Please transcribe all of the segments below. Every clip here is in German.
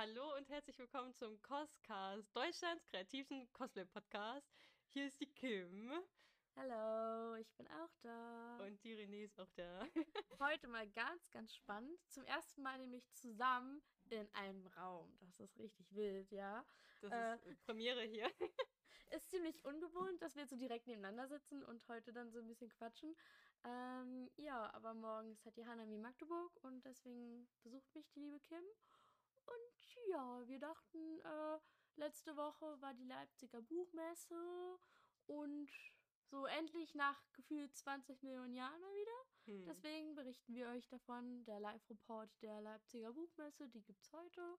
Hallo und herzlich willkommen zum Coscast, Deutschlands kreativen Cosplay-Podcast. Hier ist die Kim. Hallo, ich bin auch da. Und die René ist auch da. Heute mal ganz, ganz spannend. Zum ersten Mal nämlich zusammen in einem Raum. Das ist richtig wild, ja. Das äh, ist Premiere hier. Ist ziemlich ungewohnt, dass wir so direkt nebeneinander sitzen und heute dann so ein bisschen quatschen. Ähm, ja, aber morgen ist halt die Hanami Magdeburg und deswegen besucht mich die liebe Kim. Und ja, wir dachten, äh, letzte Woche war die Leipziger Buchmesse und so endlich nach gefühlt 20 Millionen Jahren mal wieder. Hm. Deswegen berichten wir euch davon. Der Live-Report der Leipziger Buchmesse, die gibt's heute.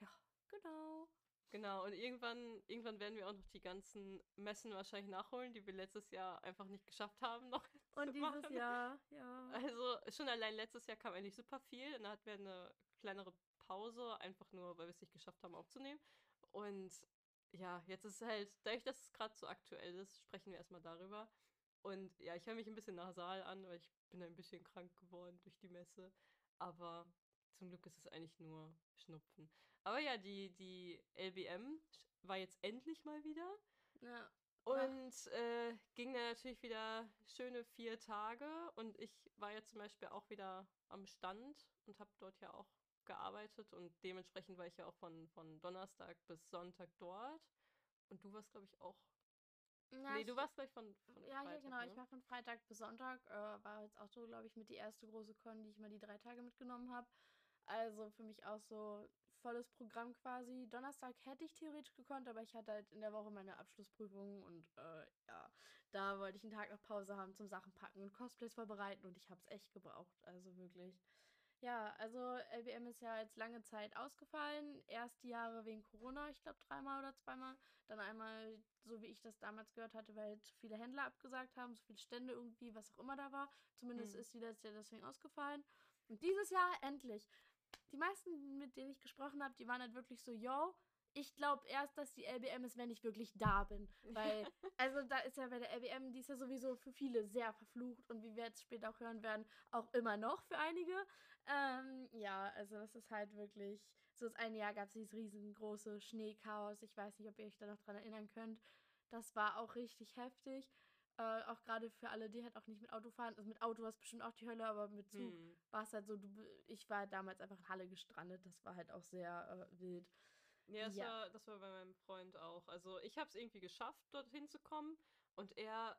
Ja, genau. Genau, und irgendwann, irgendwann werden wir auch noch die ganzen Messen wahrscheinlich nachholen, die wir letztes Jahr einfach nicht geschafft haben noch. Und dieses machen. Jahr, ja. Also schon allein letztes Jahr kam eigentlich super viel und da hatten wir eine kleinere Pause, einfach nur, weil wir es nicht geschafft haben aufzunehmen. Und ja, jetzt ist es halt, dadurch, dass es gerade so aktuell ist, sprechen wir erstmal darüber. Und ja, ich höre mich ein bisschen nasal an, weil ich bin ein bisschen krank geworden durch die Messe. Aber zum Glück ist es eigentlich nur Schnupfen. Aber ja, die, die LBM war jetzt endlich mal wieder. Ja. Und äh, ging dann natürlich wieder schöne vier Tage. Und ich war ja zum Beispiel auch wieder am Stand und habe dort ja auch gearbeitet. Und dementsprechend war ich ja auch von, von Donnerstag bis Sonntag dort. Und du warst, glaube ich, auch. Ja, nee, du warst gleich von, von Ja, Freitag, genau. Ne? Ich war von Freitag bis Sonntag. Äh, war jetzt auch so, glaube ich, mit die erste große Con, die ich mal die drei Tage mitgenommen habe. Also für mich auch so volles Programm quasi. Donnerstag hätte ich theoretisch gekonnt, aber ich hatte halt in der Woche meine Abschlussprüfung und äh, ja, da wollte ich einen Tag noch Pause haben zum Sachen packen und Cosplays vorbereiten und ich habe es echt gebraucht. Also wirklich. Ja, also LBM ist ja jetzt lange Zeit ausgefallen. Erst die Jahre wegen Corona, ich glaube dreimal oder zweimal. Dann einmal, so wie ich das damals gehört hatte, weil zu viele Händler abgesagt haben, so viele Stände irgendwie, was auch immer da war. Zumindest hm. ist die letzte Jahr deswegen ausgefallen. Und dieses Jahr endlich die meisten, mit denen ich gesprochen habe, die waren halt wirklich so, yo, ich glaube erst, dass die LBM ist, wenn ich wirklich da bin. Weil, also da ist ja bei der LBM, die ist ja sowieso für viele sehr verflucht und wie wir jetzt später auch hören werden, auch immer noch für einige. Ähm, ja, also das ist halt wirklich, so das eine Jahr gab es dieses riesengroße Schneechaos. Ich weiß nicht, ob ihr euch da noch dran erinnern könnt. Das war auch richtig heftig. Äh, auch gerade für alle, die halt auch nicht mit Auto fahren. Also mit Auto war es bestimmt auch die Hölle, aber mit Zug hm. war es halt so, du, ich war damals einfach in Halle gestrandet. Das war halt auch sehr äh, wild. Ja, das, ja. War, das war bei meinem Freund auch. Also ich habe es irgendwie geschafft, dorthin zu kommen. Und er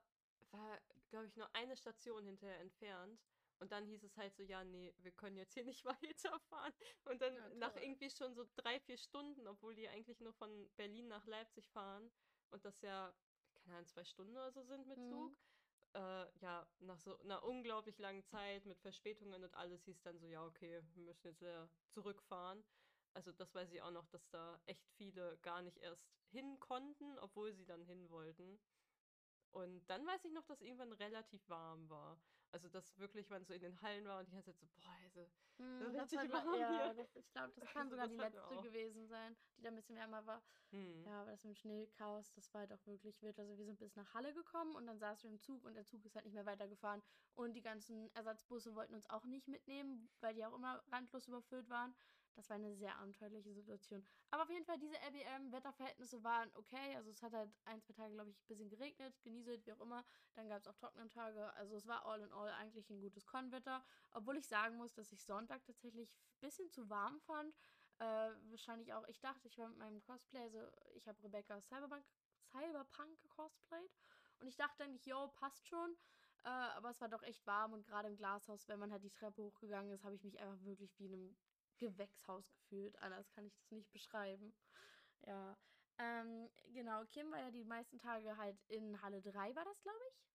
war, glaube ich, nur eine Station hinterher entfernt. Und dann hieß es halt so, ja, nee, wir können jetzt hier nicht weiterfahren. Und dann ja, nach irgendwie schon so drei, vier Stunden, obwohl die eigentlich nur von Berlin nach Leipzig fahren und das ja keine Ahnung, zwei Stunden oder so sind mit mhm. Zug. Äh, ja, nach so einer unglaublich langen Zeit mit Verspätungen und alles hieß dann so, ja, okay, wir müssen jetzt wieder zurückfahren. Also das weiß ich auch noch, dass da echt viele gar nicht erst hin konnten, obwohl sie dann hin wollten. Und dann weiß ich noch, dass irgendwann relativ warm war. Also, dass wirklich man so in den Hallen war und die ganze Zeit so, boah, also, hm, das hat man, ja, das, ich glaube, das kann also, sogar das die letzte gewesen sein, die da ein bisschen wärmer war. Hm. Ja, aber das mit dem Schneechaos, das war halt auch wirklich wild. Also, wir sind bis nach Halle gekommen und dann saßen wir im Zug und der Zug ist halt nicht mehr weitergefahren. Und die ganzen Ersatzbusse wollten uns auch nicht mitnehmen, weil die auch immer randlos überfüllt waren. Das war eine sehr abenteuerliche Situation. Aber auf jeden Fall, diese LBM-Wetterverhältnisse waren okay. Also es hat halt ein, zwei Tage, glaube ich, ein bisschen geregnet, genieselt, wie auch immer. Dann gab es auch trockene Tage. Also es war all in all eigentlich ein gutes Konwetter. Obwohl ich sagen muss, dass ich Sonntag tatsächlich ein bisschen zu warm fand. Äh, wahrscheinlich auch, ich dachte, ich war mit meinem Cosplay, also ich habe Rebecca Cyberpunk, Cyberpunk gecosplayt. Und ich dachte eigentlich, yo, passt schon. Äh, aber es war doch echt warm und gerade im Glashaus, wenn man halt die Treppe hochgegangen ist, habe ich mich einfach wirklich wie in einem Gewächshaus gefühlt. Anders kann ich das nicht beschreiben. Ja. Ähm, genau, Kim war ja die meisten Tage halt in Halle 3, war das, glaube ich?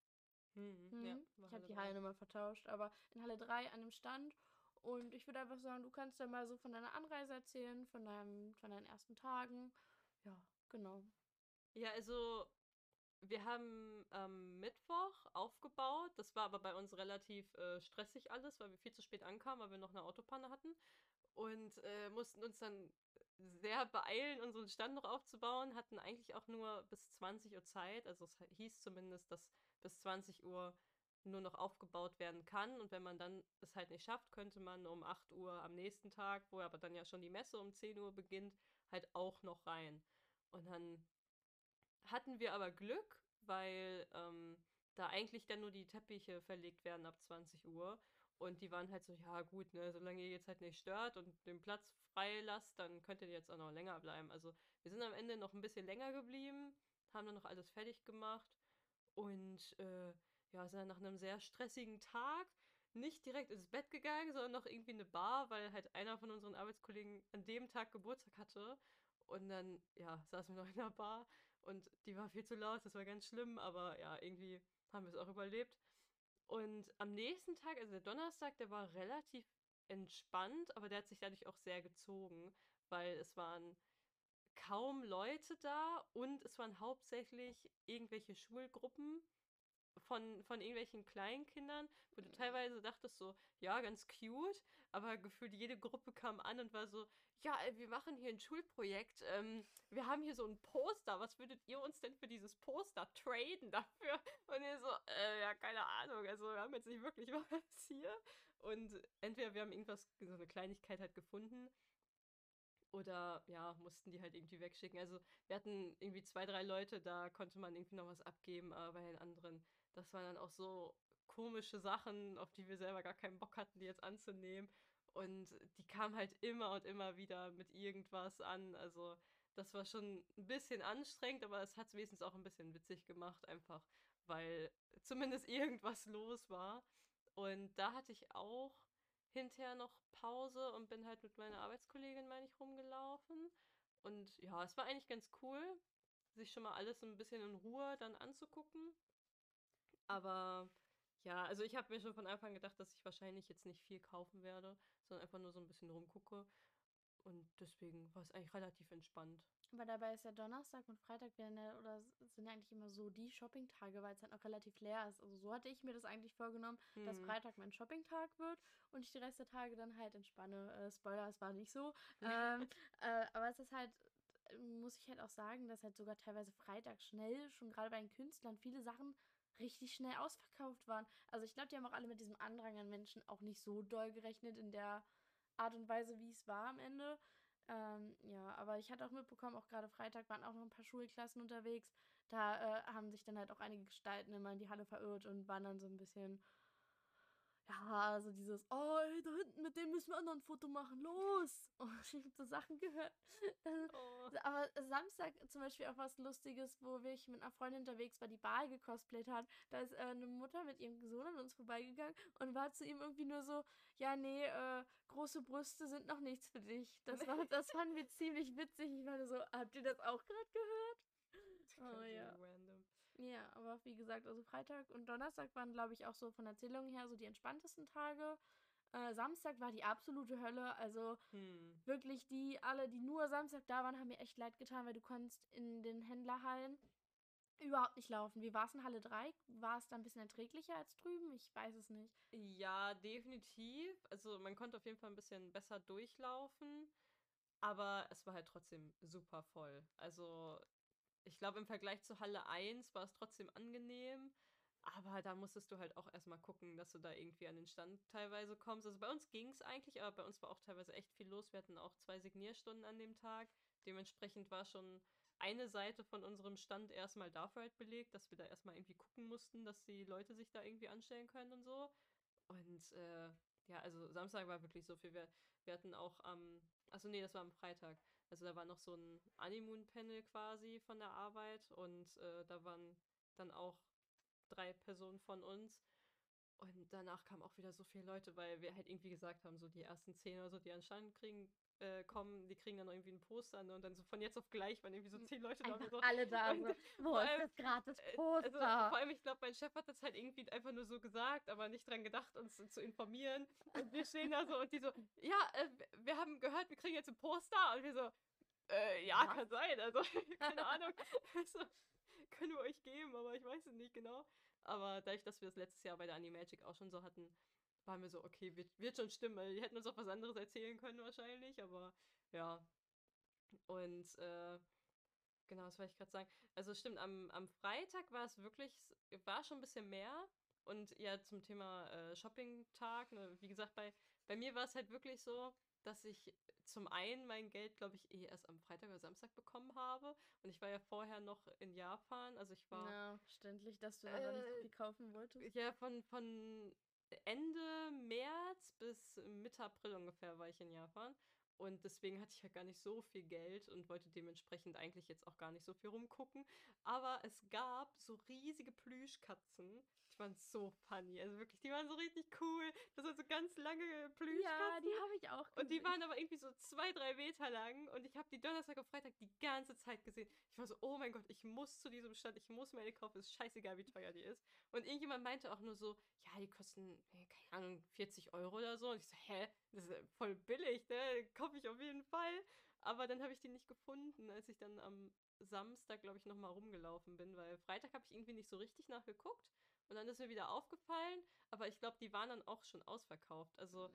Mhm, mhm. Ja, ich habe die Halle nochmal vertauscht, aber in Halle 3 an dem Stand. Und ich würde einfach sagen, du kannst ja mal so von deiner Anreise erzählen, von, deinem, von deinen ersten Tagen. Ja, genau. Ja, also wir haben am Mittwoch aufgebaut. Das war aber bei uns relativ äh, stressig alles, weil wir viel zu spät ankamen, weil wir noch eine Autopanne hatten und äh, mussten uns dann sehr beeilen, unseren Stand noch aufzubauen, hatten eigentlich auch nur bis 20 Uhr Zeit. Also es hieß zumindest, dass bis 20 Uhr nur noch aufgebaut werden kann. Und wenn man dann es halt nicht schafft, könnte man um 8 Uhr am nächsten Tag, wo aber dann ja schon die Messe um 10 Uhr beginnt, halt auch noch rein. Und dann hatten wir aber Glück, weil ähm, da eigentlich dann nur die Teppiche verlegt werden ab 20 Uhr. Und die waren halt so, ja gut, ne, solange ihr jetzt halt nicht stört und den Platz frei lasst, dann könnt ihr jetzt auch noch länger bleiben. Also wir sind am Ende noch ein bisschen länger geblieben, haben dann noch alles fertig gemacht und äh, ja, sind dann nach einem sehr stressigen Tag nicht direkt ins Bett gegangen, sondern noch irgendwie eine Bar, weil halt einer von unseren Arbeitskollegen an dem Tag Geburtstag hatte. Und dann, ja, saßen wir noch in der Bar und die war viel zu laut, das war ganz schlimm, aber ja, irgendwie haben wir es auch überlebt. Und am nächsten Tag, also der Donnerstag, der war relativ entspannt, aber der hat sich dadurch auch sehr gezogen, weil es waren kaum Leute da und es waren hauptsächlich irgendwelche Schulgruppen von, von irgendwelchen Kleinkindern, wo du teilweise dachtest so, ja, ganz cute, aber gefühlt jede Gruppe kam an und war so, ja, wir machen hier ein Schulprojekt, ähm, wir haben hier so ein Poster, was würdet ihr uns denn für dieses Poster traden dafür? Und ihr so, äh, ja, keine Ahnung, also wir haben jetzt nicht wirklich was hier. Und entweder wir haben irgendwas, so eine Kleinigkeit halt gefunden, oder ja, mussten die halt irgendwie wegschicken. Also wir hatten irgendwie zwei, drei Leute, da konnte man irgendwie noch was abgeben, aber bei den anderen das waren dann auch so komische Sachen, auf die wir selber gar keinen Bock hatten, die jetzt anzunehmen. Und die kamen halt immer und immer wieder mit irgendwas an. Also das war schon ein bisschen anstrengend, aber es hat es wenigstens auch ein bisschen witzig gemacht, einfach weil zumindest irgendwas los war. Und da hatte ich auch hinterher noch Pause und bin halt mit meiner Arbeitskollegin, meine ich, rumgelaufen. Und ja, es war eigentlich ganz cool, sich schon mal alles ein bisschen in Ruhe dann anzugucken. Aber ja, also ich habe mir schon von Anfang gedacht, dass ich wahrscheinlich jetzt nicht viel kaufen werde, sondern einfach nur so ein bisschen rumgucke. Und deswegen war es eigentlich relativ entspannt. Aber dabei ist ja Donnerstag und Freitag werden ja, oder sind ja eigentlich immer so die Shoppingtage, weil es halt noch relativ leer ist. Also so hatte ich mir das eigentlich vorgenommen, hm. dass mhm. Freitag mein Shoppingtag wird und ich die Rest der Tage dann halt entspanne. Äh, Spoiler, es war nicht so. ähm, äh, aber es ist halt, muss ich halt auch sagen, dass halt sogar teilweise Freitag schnell, schon gerade bei den Künstlern, viele Sachen richtig schnell ausverkauft waren. Also ich glaube, die haben auch alle mit diesem Andrang an Menschen auch nicht so doll gerechnet in der Art und Weise, wie es war am Ende. Ähm, ja, aber ich hatte auch mitbekommen, auch gerade Freitag waren auch noch ein paar Schulklassen unterwegs. Da äh, haben sich dann halt auch einige Gestalten immer in die Halle verirrt und waren dann so ein bisschen ja, also dieses, oh, ey, da hinten, mit dem müssen wir auch noch ein Foto machen, los! Oh, ich habe so Sachen gehört. Oh. Aber Samstag zum Beispiel auch was Lustiges, wo ich mit einer Freundin unterwegs war, die Ball gecosplayt hat. Da ist äh, eine Mutter mit ihrem Sohn an uns vorbeigegangen und war zu ihm irgendwie nur so, ja, nee, äh, große Brüste sind noch nichts für dich. Das, war, das fanden wir ziemlich witzig. Ich war so, habt ihr das auch gerade gehört? Oh ja. Ja, aber wie gesagt, also Freitag und Donnerstag waren, glaube ich, auch so von Erzählungen her so die entspanntesten Tage. Äh, Samstag war die absolute Hölle. Also hm. wirklich die, alle, die nur Samstag da waren, haben mir echt leid getan, weil du konntest in den Händlerhallen überhaupt nicht laufen. Wie war es in Halle 3? War es da ein bisschen erträglicher als drüben? Ich weiß es nicht. Ja, definitiv. Also man konnte auf jeden Fall ein bisschen besser durchlaufen. Aber es war halt trotzdem super voll. Also ich glaube, im Vergleich zu Halle 1 war es trotzdem angenehm. Aber da musstest du halt auch erstmal gucken, dass du da irgendwie an den Stand teilweise kommst. Also bei uns ging es eigentlich, aber bei uns war auch teilweise echt viel los. Wir hatten auch zwei Signierstunden an dem Tag. Dementsprechend war schon eine Seite von unserem Stand erstmal dafür halt belegt, dass wir da erstmal irgendwie gucken mussten, dass die Leute sich da irgendwie anstellen können und so. Und äh, ja, also Samstag war wirklich so viel. Wir, wir hatten auch am, ähm, achso nee, das war am Freitag. Also da war noch so ein Animoon-Panel quasi von der Arbeit und äh, da waren dann auch drei Personen von uns. Und danach kamen auch wieder so viele Leute, weil wir halt irgendwie gesagt haben, so die ersten zehn oder so, die anscheinend kriegen, äh, kommen, die kriegen dann irgendwie ein Poster ne? und dann so von jetzt auf gleich waren irgendwie so zehn Leute da. So. Alle da. Und, Wo ist das gratis Poster? Äh, also, vor allem, ich glaube, mein Chef hat das halt irgendwie einfach nur so gesagt, aber nicht dran gedacht, uns zu informieren. Und wir stehen da so und die so, ja, äh, wir haben gehört, wir kriegen jetzt ein Poster. Und wir so, äh, ja, Was? kann sein. Also, keine Ahnung. Also, können wir euch geben, aber ich weiß es nicht genau. Aber dadurch, dass wir das letztes Jahr bei der Animagic auch schon so hatten, waren wir so, okay, wird, wird schon stimmen, weil die hätten uns auch was anderes erzählen können wahrscheinlich, aber ja. Und äh, genau, das wollte ich gerade sagen. Also stimmt, am, am Freitag war es wirklich, war schon ein bisschen mehr, Und ja, zum Thema äh, Shopping-Tag, ne, wie gesagt, bei, bei mir war es halt wirklich so, dass ich zum einen mein Geld, glaube ich, eh erst am Freitag oder Samstag bekommen habe. Und ich war ja vorher noch in Japan. Also ich war. Ja, verständlich, dass du einfach nicht so Äh, viel kaufen wolltest. Ja, von, von Ende März bis Mitte April ungefähr war ich in Japan. Und deswegen hatte ich halt gar nicht so viel Geld und wollte dementsprechend eigentlich jetzt auch gar nicht so viel rumgucken. Aber es gab so riesige Plüschkatzen. Die waren so funny. Also wirklich, die waren so richtig cool. Das waren so ganz lange Plüschkatzen. Ja, die habe ich auch Und die gesehen. waren aber irgendwie so zwei, drei Meter lang und ich habe die Donnerstag und Freitag die ganze Zeit gesehen. Ich war so, oh mein Gott, ich muss zu diesem Stand, ich muss meine kaufen, ist scheißegal, wie teuer die ist. Und irgendjemand meinte auch nur so, ja, die kosten, keine Ahnung, 40 Euro oder so. Und ich so, hä, das ist voll billig, ne? Kaufe ich auf jeden Fall. Aber dann habe ich die nicht gefunden, als ich dann am Samstag, glaube ich, nochmal rumgelaufen bin, weil Freitag habe ich irgendwie nicht so richtig nachgeguckt. Und dann ist mir wieder aufgefallen, aber ich glaube, die waren dann auch schon ausverkauft. Also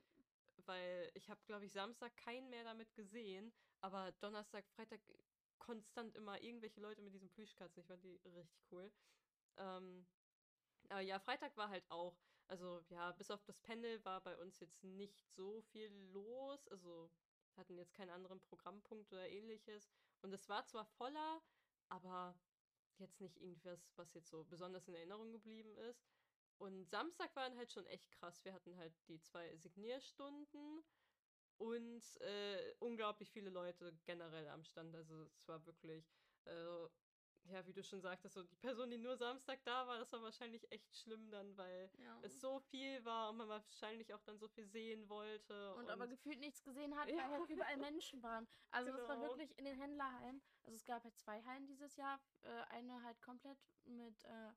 weil ich habe, glaube ich, Samstag keinen mehr damit gesehen, aber Donnerstag, Freitag konstant immer irgendwelche Leute mit diesen Plüschkatzen. Ich fand die richtig cool. Ähm, aber ja, Freitag war halt auch, also ja, bis auf das Panel war bei uns jetzt nicht so viel los. Also hatten jetzt keinen anderen Programmpunkt oder ähnliches. Und es war zwar voller, aber jetzt nicht irgendwas, was jetzt so besonders in Erinnerung geblieben ist. Und Samstag waren halt schon echt krass. Wir hatten halt die zwei Signierstunden und äh, unglaublich viele Leute generell am Stand. Also es war wirklich, äh, ja, wie du schon sagtest, so die Person, die nur Samstag da war, das war wahrscheinlich echt schlimm dann, weil Ja. es so viel war und man wahrscheinlich auch dann so viel sehen wollte. und aber gefühlt nichts gesehen hat, Ja. weil halt überall Menschen waren. Also es war Genau. wirklich in den Händlerhallen. Also es gab halt zwei Hallen dieses Jahr. Äh, eine halt komplett mit äh,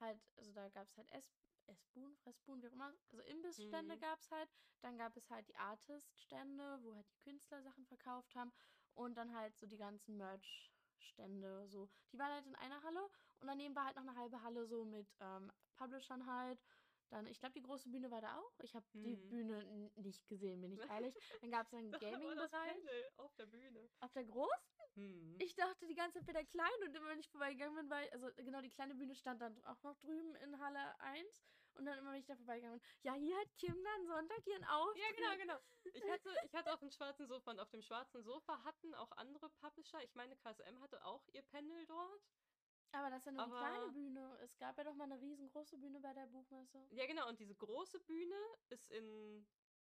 halt, also da gab es halt Ess Essbuden, Fressbuden, wie auch immer. Also Imbissstände Mhm. gab es halt. Dann gab es halt die Artist-Stände, wo halt die Künstler Sachen verkauft haben. Und dann halt so die ganzen Merch-Stände. So. Die waren halt in einer Halle. Und daneben war halt noch eine halbe Halle so mit ähm, Publishern halt. Dann, ich glaube, die große Bühne war da auch. Ich habe die Mhm. Bühne n- nicht gesehen, bin ich ehrlich. Dann gab es einen Gaming-Bereich. Auf der Bühne. Auf der großen? Hm. Ich dachte die ganze Zeit bei der kleinen und immer wenn ich vorbeigegangen bin, weil, also genau, die kleine Bühne stand dann auch noch drüben in Halle 1. Und dann immer, wenn ich da vorbeigegangen bin, ja, hier hat Kim dann Sonntag ihren Auftritt. Ja, genau, genau. Ich hatte, ich hatte auf dem schwarzen Sofa und auf dem schwarzen Sofa hatten auch andere Publisher. Ich meine, KSM hatte auch ihr Panel dort. Aber das ist ja nur Aber- kleine Bühne. Es gab ja doch mal eine riesengroße Bühne bei der Buchmesse. Ja, genau. Und diese große Bühne ist in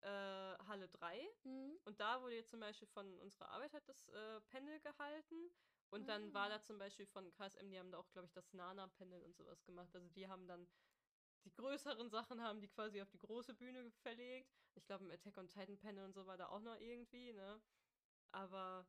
äh, Halle 3. Hm. Und da wurde jetzt zum Beispiel von unserer Arbeit hat das äh, Panel gehalten. Und dann war Ah. da zum Beispiel von KSM, die haben da auch, glaube ich, das Nana-Panel und sowas gemacht. Also die haben dann die größeren Sachen haben die quasi auf die große Bühne verlegt. Ich glaube, im Attack on Titan Panel und so war da auch noch irgendwie, ne? Aber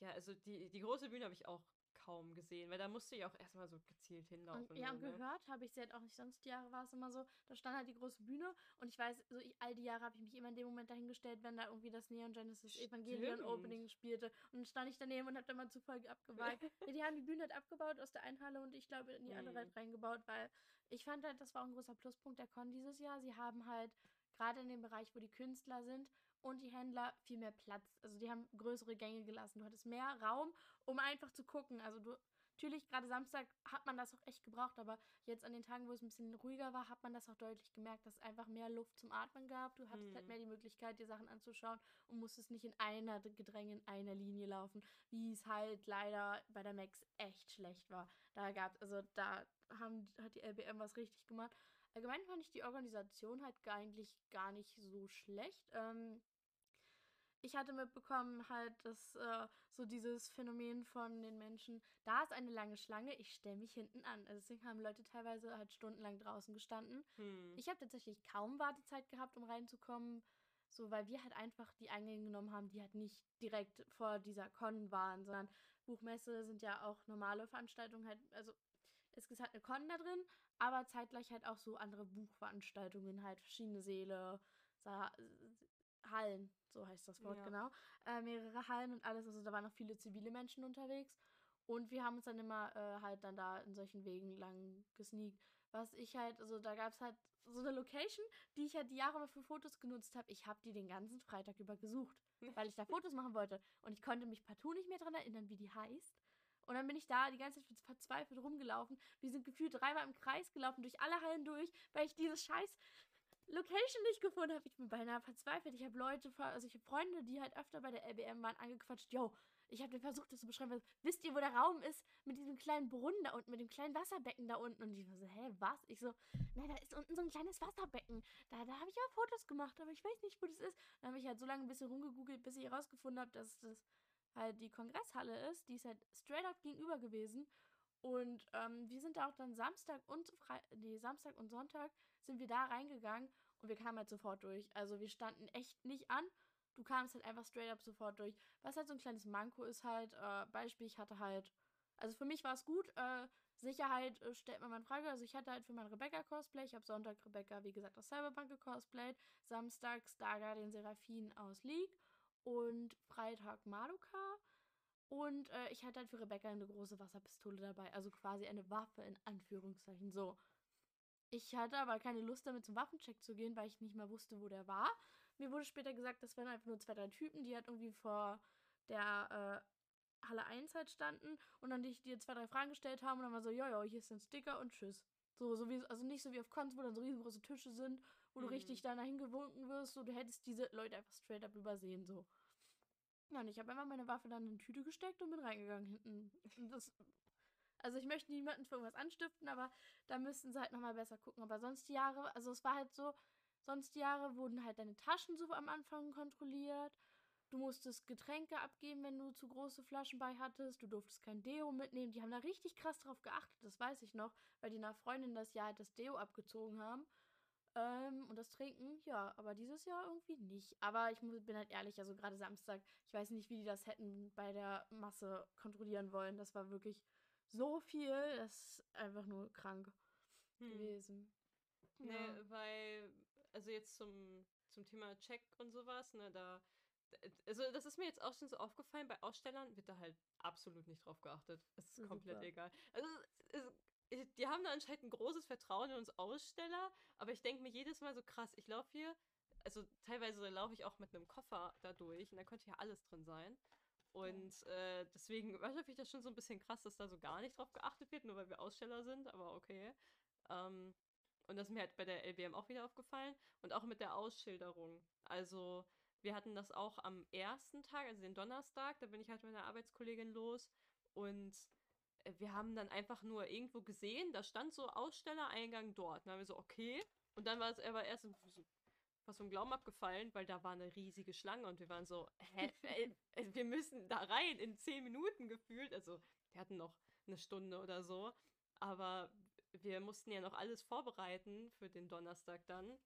ja, also die, die große Bühne habe ich auch kaum gesehen, weil da musste ich auch erstmal so gezielt hinlaufen. Und, ja, und ne? gehört habe ich sie halt auch nicht. Sonst die Jahre war es immer so, da stand halt die große Bühne und ich weiß, so ich, all die Jahre habe ich mich immer in dem Moment dahingestellt, wenn da irgendwie das Neon Genesis Evangelion. Opening spielte. Und dann stand ich daneben und habe dann mal Zufall abgeweicht. ja, die haben die Bühne halt abgebaut aus der einen Halle und ich glaube in die andere Mhm. halt reingebaut, weil ich fand halt, das war auch ein großer Pluspunkt der Con dieses Jahr. Sie haben halt gerade in dem Bereich, wo die Künstler sind und die Händler viel mehr Platz. Also die haben größere Gänge gelassen. Du hattest mehr Raum, um einfach zu gucken. Also du Natürlich, gerade Samstag hat man das auch echt gebraucht, aber jetzt an den Tagen, wo es ein bisschen ruhiger war, hat man das auch deutlich gemerkt, dass es einfach mehr Luft zum Atmen gab. Du hattest halt Mhm. mehr die Möglichkeit, dir Sachen anzuschauen und musstest nicht in einer Gedränge, in einer Linie laufen, wie es halt leider bei der Max echt schlecht war. Da gab also da haben, hat die LBM was richtig gemacht. Allgemein fand ich die Organisation halt eigentlich gar nicht so schlecht. Ähm, ich hatte mitbekommen halt, dass äh, so dieses Phänomen von den Menschen, da ist eine lange Schlange, ich stelle mich hinten an. Also deswegen haben Leute teilweise halt stundenlang draußen gestanden. Hm. Ich habe tatsächlich kaum Wartezeit gehabt, um reinzukommen, so weil wir halt einfach die Eingänge genommen haben, die halt nicht direkt vor dieser Con waren, sondern Buchmesse sind ja auch normale Veranstaltungen halt, also es ist halt eine Con da drin, aber zeitgleich halt auch so andere Buchveranstaltungen, halt verschiedene Säle, Sa Hallen, so heißt das Wort Ja. genau, äh, mehrere Hallen und alles, also da waren noch viele zivile Menschen unterwegs und wir haben uns dann immer äh, halt dann da in solchen Wegen lang gesneakt. Was ich halt, also da gab es halt so eine Location, die ich halt die Jahre mal für Fotos genutzt habe. Ich habe die den ganzen Freitag über gesucht, weil ich da Fotos machen wollte. Und ich konnte mich partout nicht mehr dran erinnern, wie die heißt. Und dann bin ich da die ganze Zeit verzweifelt rumgelaufen. Wir sind gefühlt dreimal im Kreis gelaufen, durch alle Hallen durch, weil ich diese scheiß Location nicht gefunden habe. Ich bin beinahe verzweifelt. Ich habe Leute, also ich habe Freunde, die halt öfter bei der LBM waren, angequatscht. Yo, ich habe versucht, das zu beschreiben. Wisst ihr, wo der Raum ist? Mit diesem kleinen Brunnen da unten, mit dem kleinen Wasserbecken da unten. Und die war so, hä, was? Ich so, nein, da ist unten so ein kleines Wasserbecken. Da, da habe ich auch Fotos gemacht, aber ich weiß nicht, wo das ist. Dann habe ich halt so lange ein bisschen rumgegoogelt, bis ich herausgefunden habe, dass das halt die Kongresshalle ist. Die ist halt straight up gegenüber gewesen. Und ähm, wir sind da auch dann Samstag und Fre nee, Samstag und Sonntag sind wir da reingegangen und wir kamen halt sofort durch. Also wir standen echt nicht an. Du kamst halt einfach straight up sofort durch. Was halt so ein kleines Manko ist halt, äh, Beispiel, ich hatte halt, also für mich war es gut, äh, Sicherheit äh, stellt man mal in Frage. Also ich hatte halt für mein Rebecca-Cosplay, ich habe Sonntag Rebecca, wie gesagt, aus Cyberpunk gecosplayt, Samstag Stargar den Seraphin aus League und Freitag Madoka. Und äh, ich hatte halt für Rebecca eine große Wasserpistole dabei, also quasi eine Waffe in Anführungszeichen. So. Ich hatte aber keine Lust damit zum Waffencheck zu gehen, weil ich nicht mehr wusste, wo der war. Mir wurde später gesagt, das waren einfach nur zwei, drei Typen, die halt irgendwie vor der äh, Halle 1 halt standen und dann die dir zwei, drei Fragen gestellt haben und dann war so, ja, hier ist ein Sticker und tschüss. So, so wie, also nicht so wie auf Cons, wo dann so riesengroße Tische sind, wo mhm. du richtig da hingewunken wirst, so du hättest diese Leute einfach straight up übersehen, so. Ja, und ich habe einfach meine Waffe dann in eine Tüte gesteckt und bin reingegangen hinten. Das, also ich möchte niemanden für irgendwas anstiften, aber da müssten sie halt nochmal besser gucken. Aber sonst die Jahre, also es war halt so, sonst die Jahre wurden halt deine Taschen so am Anfang kontrolliert. Du musstest Getränke abgeben, wenn du zu große Flaschen bei hattest. Du durftest kein Deo mitnehmen. Die haben da richtig krass drauf geachtet, das weiß ich noch, weil die nach Freundin das Jahr halt das Deo abgezogen haben. Ähm, und das Trinken, ja, aber dieses Jahr irgendwie nicht. Aber ich bin halt ehrlich, also gerade Samstag, ich weiß nicht, wie die das hätten bei der Masse kontrollieren wollen. Das war wirklich so viel, das ist einfach nur krank hm. gewesen. Nee, ja. weil, also jetzt zum, zum Thema Check und sowas, ne, da, also das ist mir jetzt auch schon so aufgefallen, bei Ausstellern wird da halt absolut nicht drauf geachtet. Es ist Super. komplett egal. Also es, die haben da anscheinend ein großes Vertrauen in uns Aussteller, aber ich denke mir jedes Mal so krass, ich laufe hier, also teilweise laufe ich auch mit einem Koffer da durch und da könnte ja alles drin sein. Und äh, deswegen finde ich das schon so ein bisschen krass, dass da so gar nicht drauf geachtet wird, nur weil wir Aussteller sind, aber okay. Ähm, und das ist mir halt bei der LBM auch wieder aufgefallen. Und auch mit der Ausschilderung. Also, wir hatten das auch am ersten Tag, also den Donnerstag, da bin ich halt mit einer Arbeitskollegin los. Und wir haben dann einfach nur irgendwo gesehen, da stand so Ausstellereingang dort. dann haben wir so, okay. Und dann war es aber erst was vom Glauben abgefallen, weil da war eine riesige Schlange und wir waren so, hä, äh, wir müssen da rein in zehn Minuten gefühlt. Also, wir hatten noch eine Stunde oder so. Aber wir mussten ja noch alles vorbereiten für den Donnerstag dann.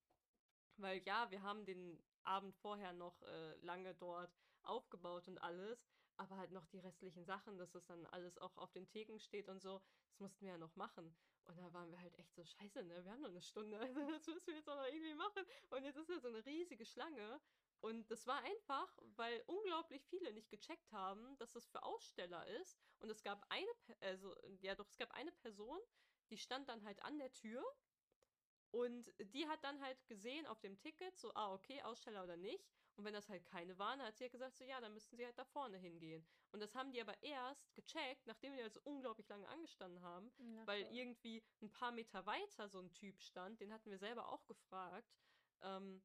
Weil ja, wir haben den Abend vorher noch äh, lange dort aufgebaut und alles aber halt noch die restlichen Sachen, dass das dann alles auch auf den Theken steht und so, das mussten wir ja noch machen. Und da waren wir halt echt so, scheiße, ne, wir haben noch eine Stunde, also das müssen wir jetzt auch noch irgendwie machen. Und jetzt ist ja so eine riesige Schlange. Und das war einfach, weil unglaublich viele nicht gecheckt haben, dass das für Aussteller ist. Und es gab eine, also, ja doch, es gab eine Person, die stand dann halt an der Tür und die hat dann halt gesehen auf dem Ticket, so, ah, okay, Aussteller oder nicht. Und wenn das halt keine waren, hat sie halt gesagt, so ja, dann müssten sie halt da vorne hingehen. Und das haben die aber erst gecheckt, nachdem die halt so unglaublich lange angestanden haben, ja, weil irgendwie ein paar Meter weiter so ein Typ stand, den hatten wir selber auch gefragt. Ähm,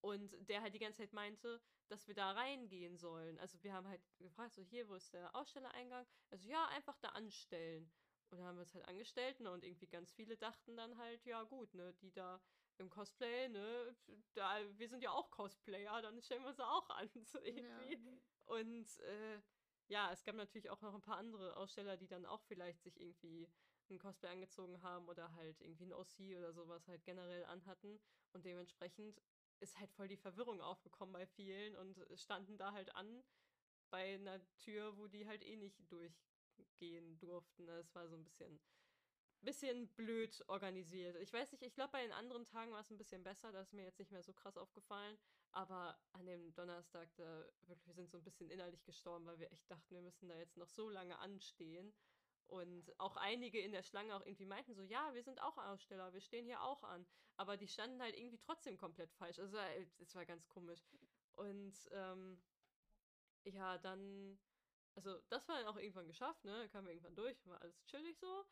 und der halt die ganze Zeit meinte, dass wir da reingehen sollen. Also wir haben halt gefragt, so hier, wo ist der Ausstellereingang? Also ja, einfach da anstellen. Und dann haben wir es halt angestellt, ne? Und irgendwie ganz viele dachten dann halt, ja gut, ne, die da im Cosplay, ne, da, wir sind ja auch Cosplayer, dann stellen wir sie auch an, so irgendwie. Ja. Und äh, ja, es gab natürlich auch noch ein paar andere Aussteller, die dann auch vielleicht sich irgendwie ein Cosplay angezogen haben oder halt irgendwie ein OC oder sowas halt generell anhatten. Und dementsprechend ist halt voll die Verwirrung aufgekommen bei vielen und standen da halt an bei einer Tür, wo die halt eh nicht durchgehen durften. Es war so ein bisschen bisschen blöd organisiert. Ich weiß nicht, ich glaube, bei den anderen Tagen war es ein bisschen besser, das ist mir jetzt nicht mehr so krass aufgefallen. Aber an dem Donnerstag, da wirklich, wir sind so ein bisschen innerlich gestorben, weil wir echt dachten, wir müssen da jetzt noch so lange anstehen. Und auch einige in der Schlange auch irgendwie meinten so, ja, wir sind auch Aussteller, wir stehen hier auch an. Aber die standen halt irgendwie trotzdem komplett falsch. Also es war ganz komisch. Und ähm, ja, dann also das war dann auch irgendwann geschafft, ne? Kamen wir irgendwann durch, war alles chillig so.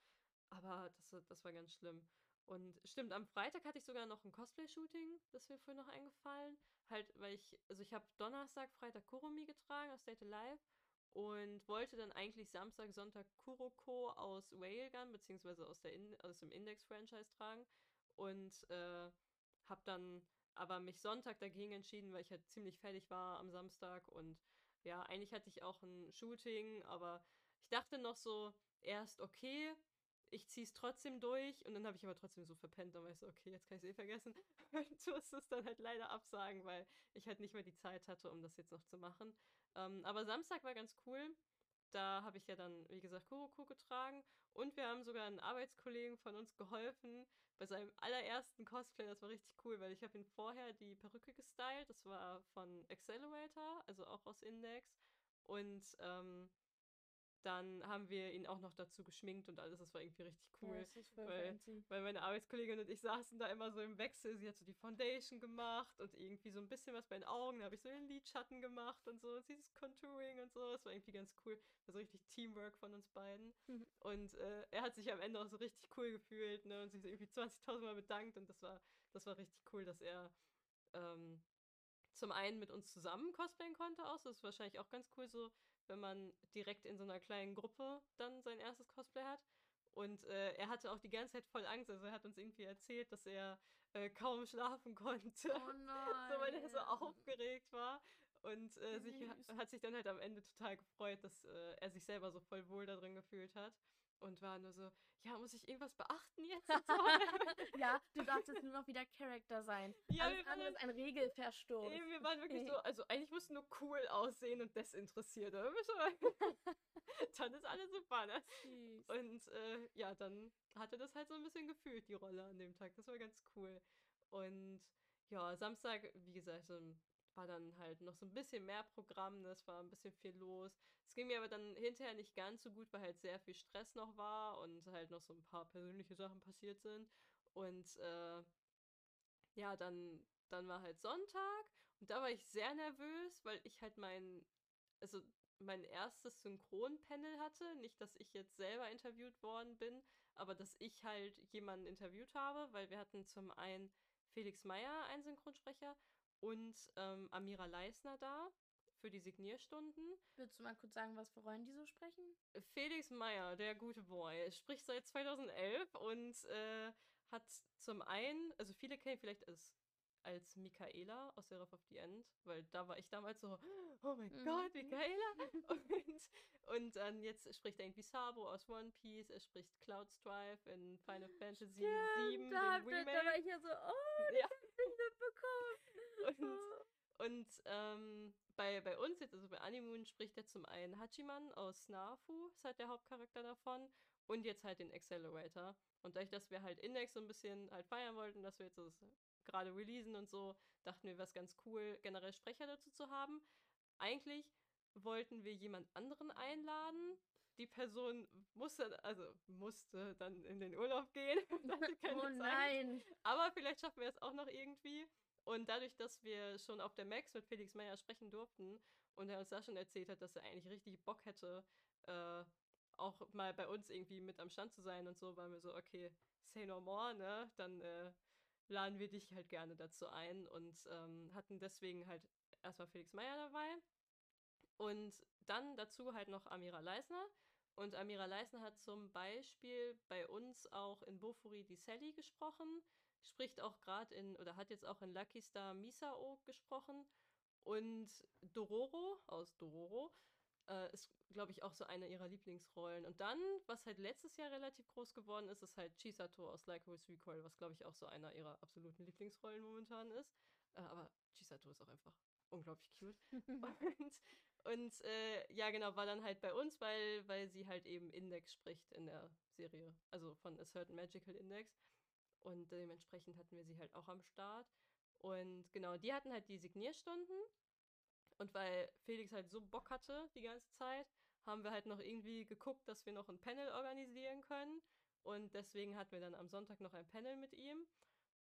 Aber das, das war ganz schlimm. Und stimmt, am Freitag hatte ich sogar noch ein Cosplay-Shooting, das mir vorhin noch eingefallen. Halt, weil ich, also ich habe Donnerstag, Freitag Kurumi getragen aus Date Live und wollte dann eigentlich Samstag, Sonntag Kuroko aus Railgun, beziehungsweise aus, der In aus dem Index-Franchise tragen. Und äh, habe dann aber mich Sonntag dagegen entschieden, weil ich halt ziemlich fertig war am Samstag. Und ja, eigentlich hatte ich auch ein Shooting, aber ich dachte noch so, erst okay, ich zieh's trotzdem durch und dann habe ich aber trotzdem so verpennt und war so, okay, jetzt kann ich es eh vergessen. Und musste es dann halt leider absagen, weil ich halt nicht mehr die Zeit hatte, um das jetzt noch zu machen. Ähm, aber Samstag war ganz cool. Da habe ich ja dann, wie gesagt, Kuroko getragen und wir haben sogar einen Arbeitskollegen von uns geholfen bei seinem allerersten Cosplay. Das war richtig cool, weil ich habe ihn vorher die Perücke gestylt. Das war von Accelerator, also auch aus Index. Und ähm, dann haben wir ihn auch noch dazu geschminkt und alles. Das war irgendwie richtig cool. Ja, das ist voll weil, weil meine Arbeitskollegin und ich saßen da immer so im Wechsel. Sie hat so die Foundation gemacht und irgendwie so ein bisschen was bei den Augen. Da habe ich so den Lidschatten gemacht und so. Und dieses Contouring und so. Das war irgendwie ganz cool. Das war so richtig Teamwork von uns beiden. Mhm. Und äh, er hat sich am Ende auch so richtig cool gefühlt ne? und sich so irgendwie 20.000 Mal bedankt. Und das war, das war richtig cool, dass er ähm, zum einen mit uns zusammen cosplayen konnte auch. Das ist wahrscheinlich auch ganz cool so wenn man direkt in so einer kleinen Gruppe dann sein erstes Cosplay hat. Und äh, er hatte auch die ganze Zeit voll Angst. Also er hat uns irgendwie erzählt, dass er äh, kaum schlafen konnte. Oh nein. so, weil er so aufgeregt war. Und äh, sich, hat sich dann halt am Ende total gefreut, dass äh, er sich selber so voll wohl da drin gefühlt hat und war nur so, ja, muss ich irgendwas beachten jetzt? ja, du darfst jetzt nur noch wieder Charakter sein. Ja, Alles andere ist ein Regelverstoß. Ey, wir waren wirklich so, also eigentlich musst du nur cool aussehen und desinteressiert. Oder? dann ist alles super, ne? Süß. Und äh, ja, dann hatte das halt so ein bisschen gefühlt, die Rolle an dem Tag. Das war ganz cool. Und ja, Samstag, wie gesagt, so ein war dann halt noch so ein bisschen mehr Programm, ne? es war ein bisschen viel los. Es ging mir aber dann hinterher nicht ganz so gut, weil halt sehr viel Stress noch war und halt noch so ein paar persönliche Sachen passiert sind. Und äh, ja, dann, dann war halt Sonntag und da war ich sehr nervös, weil ich halt mein, also mein erstes Synchronpanel hatte. Nicht, dass ich jetzt selber interviewt worden bin, aber dass ich halt jemanden interviewt habe, weil wir hatten zum einen Felix Meyer, einen Synchronsprecher, und ähm, Amira Leisner da für die Signierstunden. Willst du mal kurz sagen, was für Rollen die so sprechen? Felix Meyer, der gute Boy, spricht seit 2011 und äh, hat zum einen, also viele kennen vielleicht als, als Michaela aus Seraph of the End, weil da war ich damals so, oh mein mhm. Gott, Michaela! und, und dann jetzt spricht er irgendwie Sabo aus One Piece, er spricht Cloud Strife in Final Fantasy 7, da. Da war ich ja so, oh, ja. Und, und ähm, bei, bei uns jetzt, also bei Animoon, spricht er zum einen Hachiman aus Snafu, ist halt der Hauptcharakter davon, und jetzt halt den Accelerator. Und dadurch, dass wir halt Index so ein bisschen halt feiern wollten, dass wir jetzt das gerade releasen und so, dachten wir, wäre es ganz cool, generell Sprecher dazu zu haben. Eigentlich wollten wir jemand anderen einladen. Die Person musste, also musste dann in den Urlaub gehen. oh nein. Aber vielleicht schaffen wir es auch noch irgendwie. Und dadurch, dass wir schon auf der Max mit Felix Meyer sprechen durften und er uns da schon erzählt hat, dass er eigentlich richtig Bock hätte, äh, auch mal bei uns irgendwie mit am Stand zu sein und so, waren wir so, okay, say no more, ne? Dann äh, laden wir dich halt gerne dazu ein und ähm, hatten deswegen halt erstmal Felix Meyer dabei und dann dazu halt noch Amira Leisner. Und Amira Leisner hat zum Beispiel bei uns auch in Bofuri die Sally gesprochen spricht auch gerade in, oder hat jetzt auch in Lucky Star Misao gesprochen. Und Dororo aus Dororo äh, ist, glaube ich, auch so eine ihrer Lieblingsrollen. Und dann, was halt letztes Jahr relativ groß geworden ist, ist halt Chisato aus Like with Recoil, was, glaube ich, auch so einer ihrer absoluten Lieblingsrollen momentan ist. Äh, aber Chisato ist auch einfach unglaublich cute. und und äh, ja, genau, war dann halt bei uns, weil, weil sie halt eben Index spricht in der Serie. Also von A Certain Magical Index. Und dementsprechend hatten wir sie halt auch am Start. Und genau, die hatten halt die Signierstunden. Und weil Felix halt so Bock hatte die ganze Zeit, haben wir halt noch irgendwie geguckt, dass wir noch ein Panel organisieren können. Und deswegen hatten wir dann am Sonntag noch ein Panel mit ihm.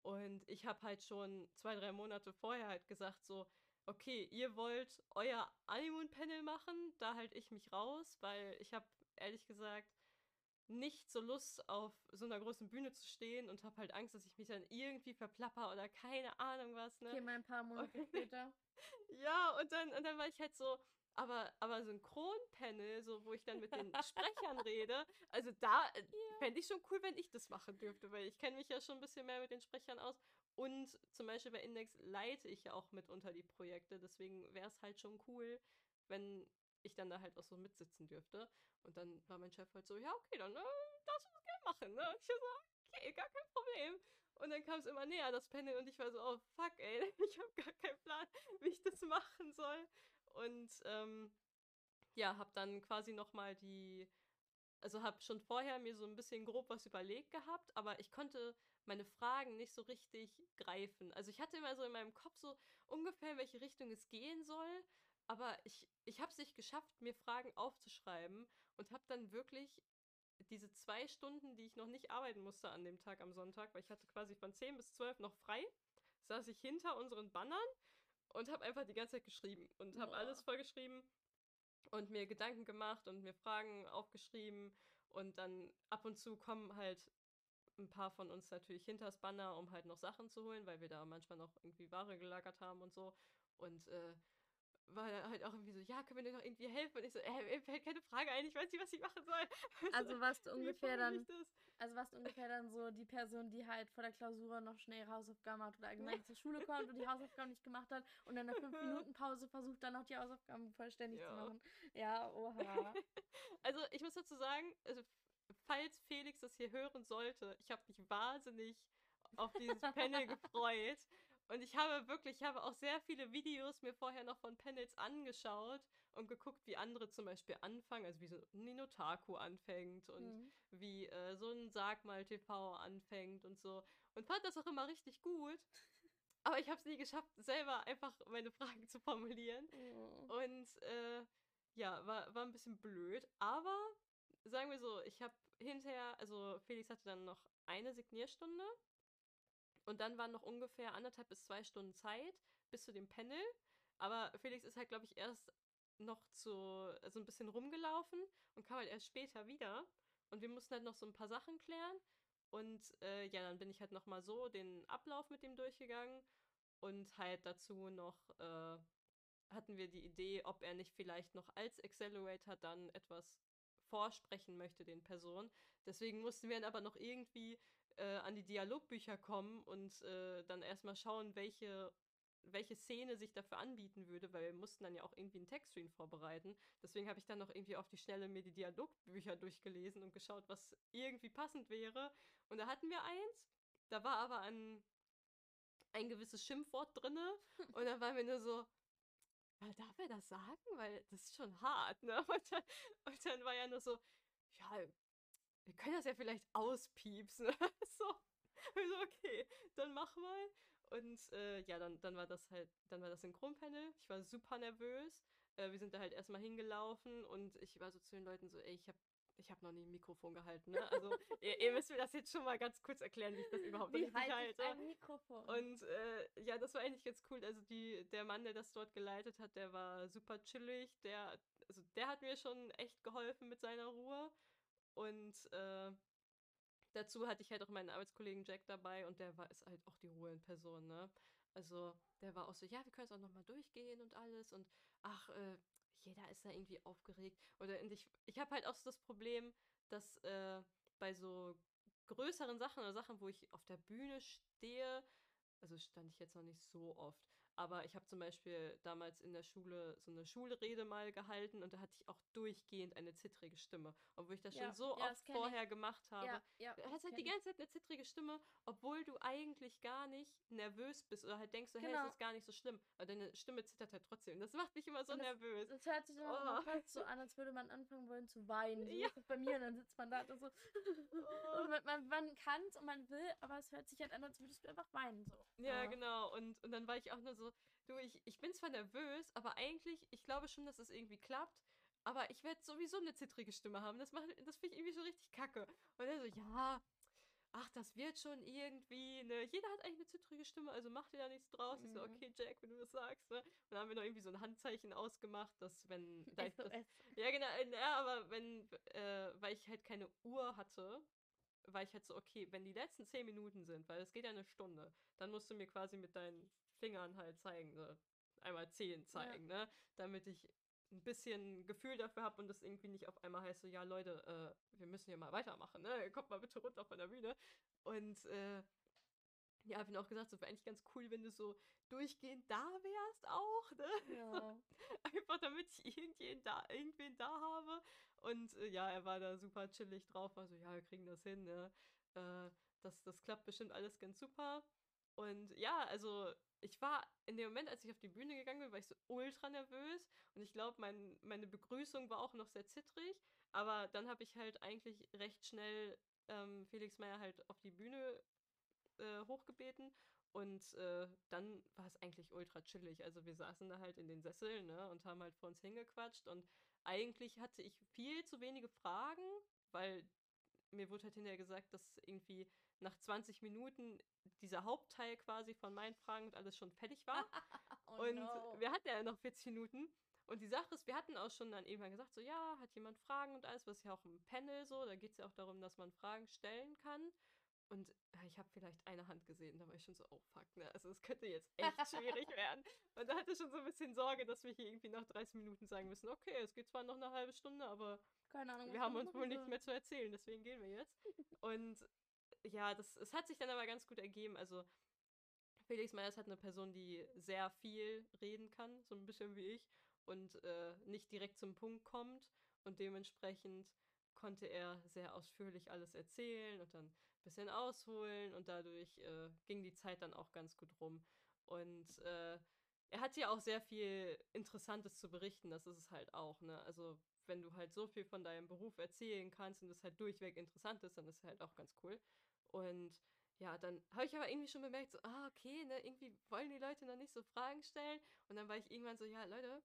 Und ich habe halt schon zwei, drei Monate vorher halt gesagt, so, okay, ihr wollt euer Honeymoon-Panel machen, da halte ich mich raus, weil ich habe ehrlich gesagt nicht so Lust auf so einer großen Bühne zu stehen und habe halt Angst, dass ich mich dann irgendwie verplapper oder keine Ahnung was, ne? Okay, mal ein paar Monate später. ja, und dann, und dann war ich halt so, aber, aber Synchronpanel, so wo ich dann mit den Sprechern rede, also da yeah. Äh, fände ich schon cool, wenn ich das machen dürfte, weil ich kenne mich ja schon ein bisschen mehr mit den Sprechern aus. Und zum Beispiel bei Index leite ich ja auch mitunter die Projekte, deswegen wäre es halt schon cool, wenn ich dann da halt auch so mitsitzen dürfte. Und dann war mein Chef halt so, ja, okay, dann äh, darfst du das gerne machen, ne? Ich so, okay, gar kein Problem. Und dann kam es immer näher, das Panel, und ich war so, oh fuck, ey, ich habe gar keinen Plan, wie ich das machen soll. Und ähm, ja, habe dann quasi nochmal die, also habe schon vorher mir so ein bisschen grob was überlegt gehabt, aber ich konnte meine Fragen nicht so richtig greifen. Also ich hatte immer so in meinem Kopf so ungefähr, in welche Richtung es gehen soll, aber ich, ich habe es nicht geschafft, mir Fragen aufzuschreiben und habe dann wirklich diese zwei Stunden, die ich noch nicht arbeiten musste an dem Tag am Sonntag, weil ich hatte quasi von 10 bis 12 noch frei, saß ich hinter unseren Bannern und habe einfach die ganze Zeit geschrieben und habe alles vollgeschrieben und mir Gedanken gemacht und mir Fragen aufgeschrieben und dann ab und zu kommen halt ein paar von uns natürlich hinters Banner, um halt noch Sachen zu holen, weil wir da manchmal noch irgendwie Ware gelagert haben und so. Und äh, war er halt auch irgendwie so, ja, können wir dir noch irgendwie helfen? Und ich so, äh, mir fällt keine Frage ein, ich weiß nicht, was ich machen soll. Also warst du ungefähr dann, also warst du ungefähr dann so die Person, die halt vor der Klausur noch schnell ihre Hausaufgaben macht oder allgemein zur Schule kommt und die Hausaufgaben nicht gemacht hat und dann in der 5-Minuten-Pause versucht dann noch die Hausaufgaben vollständig ja. zu machen. Ja, oha. also ich muss dazu sagen, also, falls Felix das hier hören sollte, ich habe mich wahnsinnig auf dieses Panel gefreut. Und ich habe wirklich, ich habe auch sehr viele Videos mir vorher noch von Panels angeschaut und geguckt, wie andere zum Beispiel anfangen, also wie so Ninotaku anfängt und mhm. wie äh, so ein Sag mal TV anfängt und so. Und fand das auch immer richtig gut. Aber ich habe es nie geschafft, selber einfach meine Fragen zu formulieren. Mhm. Und äh, ja, war, war ein bisschen blöd. Aber sagen wir so, ich habe hinterher, also Felix hatte dann noch eine Signierstunde und dann waren noch ungefähr anderthalb bis zwei Stunden Zeit bis zu dem Panel. Aber Felix ist halt, glaube ich, erst noch zu, so ein bisschen rumgelaufen und kam halt erst später wieder. Und wir mussten halt noch so ein paar Sachen klären. Und äh, ja, dann bin ich halt nochmal so den Ablauf mit dem durchgegangen. Und halt dazu noch äh, hatten wir die Idee, ob er nicht vielleicht noch als Accelerator dann etwas vorsprechen möchte den Personen. Deswegen mussten wir dann aber noch irgendwie äh, an die Dialogbücher kommen und äh, dann erstmal schauen, welche, welche Szene sich dafür anbieten würde, weil wir mussten dann ja auch irgendwie einen Textstream vorbereiten. Deswegen habe ich dann noch irgendwie auf die Schnelle mir die Dialogbücher durchgelesen und geschaut, was irgendwie passend wäre. Und da hatten wir eins, da war aber ein, ein gewisses Schimpfwort drinne und dann waren wir nur so, darf er das sagen? Weil das ist schon hart, ne? Und dann, und dann war ja nur so, ja, wir können das ja vielleicht auspiepsen. so. Also okay, dann mach mal. Und äh, ja, dann, dann war das halt, dann war das Synchronpanel. Ich war super nervös. Äh, wir sind da halt erstmal hingelaufen und ich war so zu den Leuten so, ey, ich habe ich habe noch nie ein Mikrofon gehalten, ne? Also ihr, ihr, müsst mir das jetzt schon mal ganz kurz erklären, wie ich das überhaupt wie richtig halte. Ein Mikrofon. Und äh, ja, das war eigentlich ganz cool. Also die, der Mann, der das dort geleitet hat, der war super chillig. Der, also der hat mir schon echt geholfen mit seiner Ruhe. Und äh, dazu hatte ich halt auch meinen Arbeitskollegen Jack dabei und der war ist halt auch die Ruhe in Person, ne? Also der war auch so, ja, wir können es auch nochmal durchgehen und alles und ach, äh, jeder ist da irgendwie aufgeregt. Oder ich, ich habe halt auch so das Problem, dass äh, bei so größeren Sachen oder Sachen, wo ich auf der Bühne stehe, also stand ich jetzt noch nicht so oft, aber ich habe zum Beispiel damals in der Schule so eine Schulrede mal gehalten und da hatte ich auch durchgehend eine zittrige Stimme. Obwohl ich das ja, schon so ja, oft vorher ich. gemacht habe. Ja, ja, du hast halt die ganze Zeit eine zittrige Stimme, obwohl du eigentlich gar nicht nervös bist oder halt denkst, so, genau. hey, es genau. ist gar nicht so schlimm. Aber deine Stimme zittert halt trotzdem. Und das macht mich immer so und nervös. Das hört sich immer oh. so an, als würde man anfangen wollen zu weinen. So ja. ist bei mir und dann sitzt man da und so. Und man, man kann es und man will, aber es hört sich halt an, als würdest du einfach weinen. So. Ja, genau. Und, und dann war ich auch nur so, du, ich, ich bin zwar nervös, aber eigentlich, ich glaube schon, dass es irgendwie klappt. Aber ich werde sowieso eine zittrige Stimme haben. Das, das finde ich irgendwie so richtig kacke. Und er so, ja, ach, das wird schon irgendwie, ne? Jeder hat eigentlich eine zittrige Stimme, also mach dir da nichts draus. Ich so, Mhm. okay, Jack, wenn du das sagst, ne? Und dann haben wir noch irgendwie so ein Handzeichen ausgemacht, dass wenn. Da ich das, ja, genau, äh, ja, aber wenn, äh, weil ich halt keine Uhr hatte, war ich halt so, okay, wenn die letzten zehn Minuten sind, weil es geht ja eine Stunde, dann musst du mir quasi mit deinen Fingern halt zeigen, ne? einmal zehn zeigen, ne? Damit ich ein bisschen Gefühl dafür habe und das irgendwie nicht auf einmal heißt so, ja Leute, äh, wir müssen hier mal weitermachen, ne? Kommt mal bitte runter von der Bühne. Und äh, ja, hab ihn auch gesagt, so wäre eigentlich ganz cool, wenn du so durchgehend da wärst auch, ne? Ja. Einfach damit ich irgendwen da, irgendwen da habe. Und äh, ja, er war da super chillig drauf, war so, ja, wir kriegen das hin, ne? Äh, das, das klappt bestimmt alles ganz super. Und ja, also ich war in dem Moment, als ich auf die Bühne gegangen bin, war ich so ultra nervös. Und ich glaube, mein, meine Begrüßung war auch noch sehr zittrig. Aber dann habe ich halt eigentlich recht schnell ähm, Felix Meyer halt auf die Bühne äh, hochgebeten. Und äh, dann war es eigentlich ultra chillig. Also wir saßen da halt in den Sesseln ne, und haben halt vor uns hingequatscht. Und eigentlich hatte ich viel zu wenige Fragen, weil mir wurde halt hinterher gesagt, dass irgendwie nach 20 Minuten dieser Hauptteil quasi von meinen Fragen und alles schon fertig war. Oh und no. wir hatten ja noch 40 Minuten. Und die Sache ist, wir hatten auch schon dann irgendwann gesagt, so ja, hat jemand Fragen und alles, was ja auch im Panel so, da geht es ja auch darum, dass man Fragen stellen kann. Und ja, ich habe vielleicht eine Hand gesehen, da war ich schon so, oh fuck, ne? Also es könnte jetzt echt schwierig werden. Und da hatte ich schon so ein bisschen Sorge, dass wir hier irgendwie nach 30 Minuten sagen müssen, okay, es geht zwar noch eine halbe Stunde, aber Keine Ahnung. wir haben uns wohl nichts mehr zu erzählen, deswegen gehen wir jetzt. Und ja, das, es hat sich dann aber ganz gut ergeben. Also Felix Meyers hat eine Person, die sehr viel reden kann, so ein bisschen wie ich, und äh, nicht direkt zum Punkt kommt. Und dementsprechend konnte er sehr ausführlich alles erzählen und dann ein bisschen ausholen und dadurch äh, ging die Zeit dann auch ganz gut rum. Und äh, er hat ja auch sehr viel Interessantes zu berichten, das ist es halt auch, ne? Also wenn du halt so viel von deinem Beruf erzählen kannst und es halt durchweg interessant ist, dann ist es halt auch ganz cool. Und ja, dann habe ich aber irgendwie schon bemerkt, so, ah, okay, ne, irgendwie wollen die Leute noch nicht so Fragen stellen. Und dann war ich irgendwann so, ja, Leute,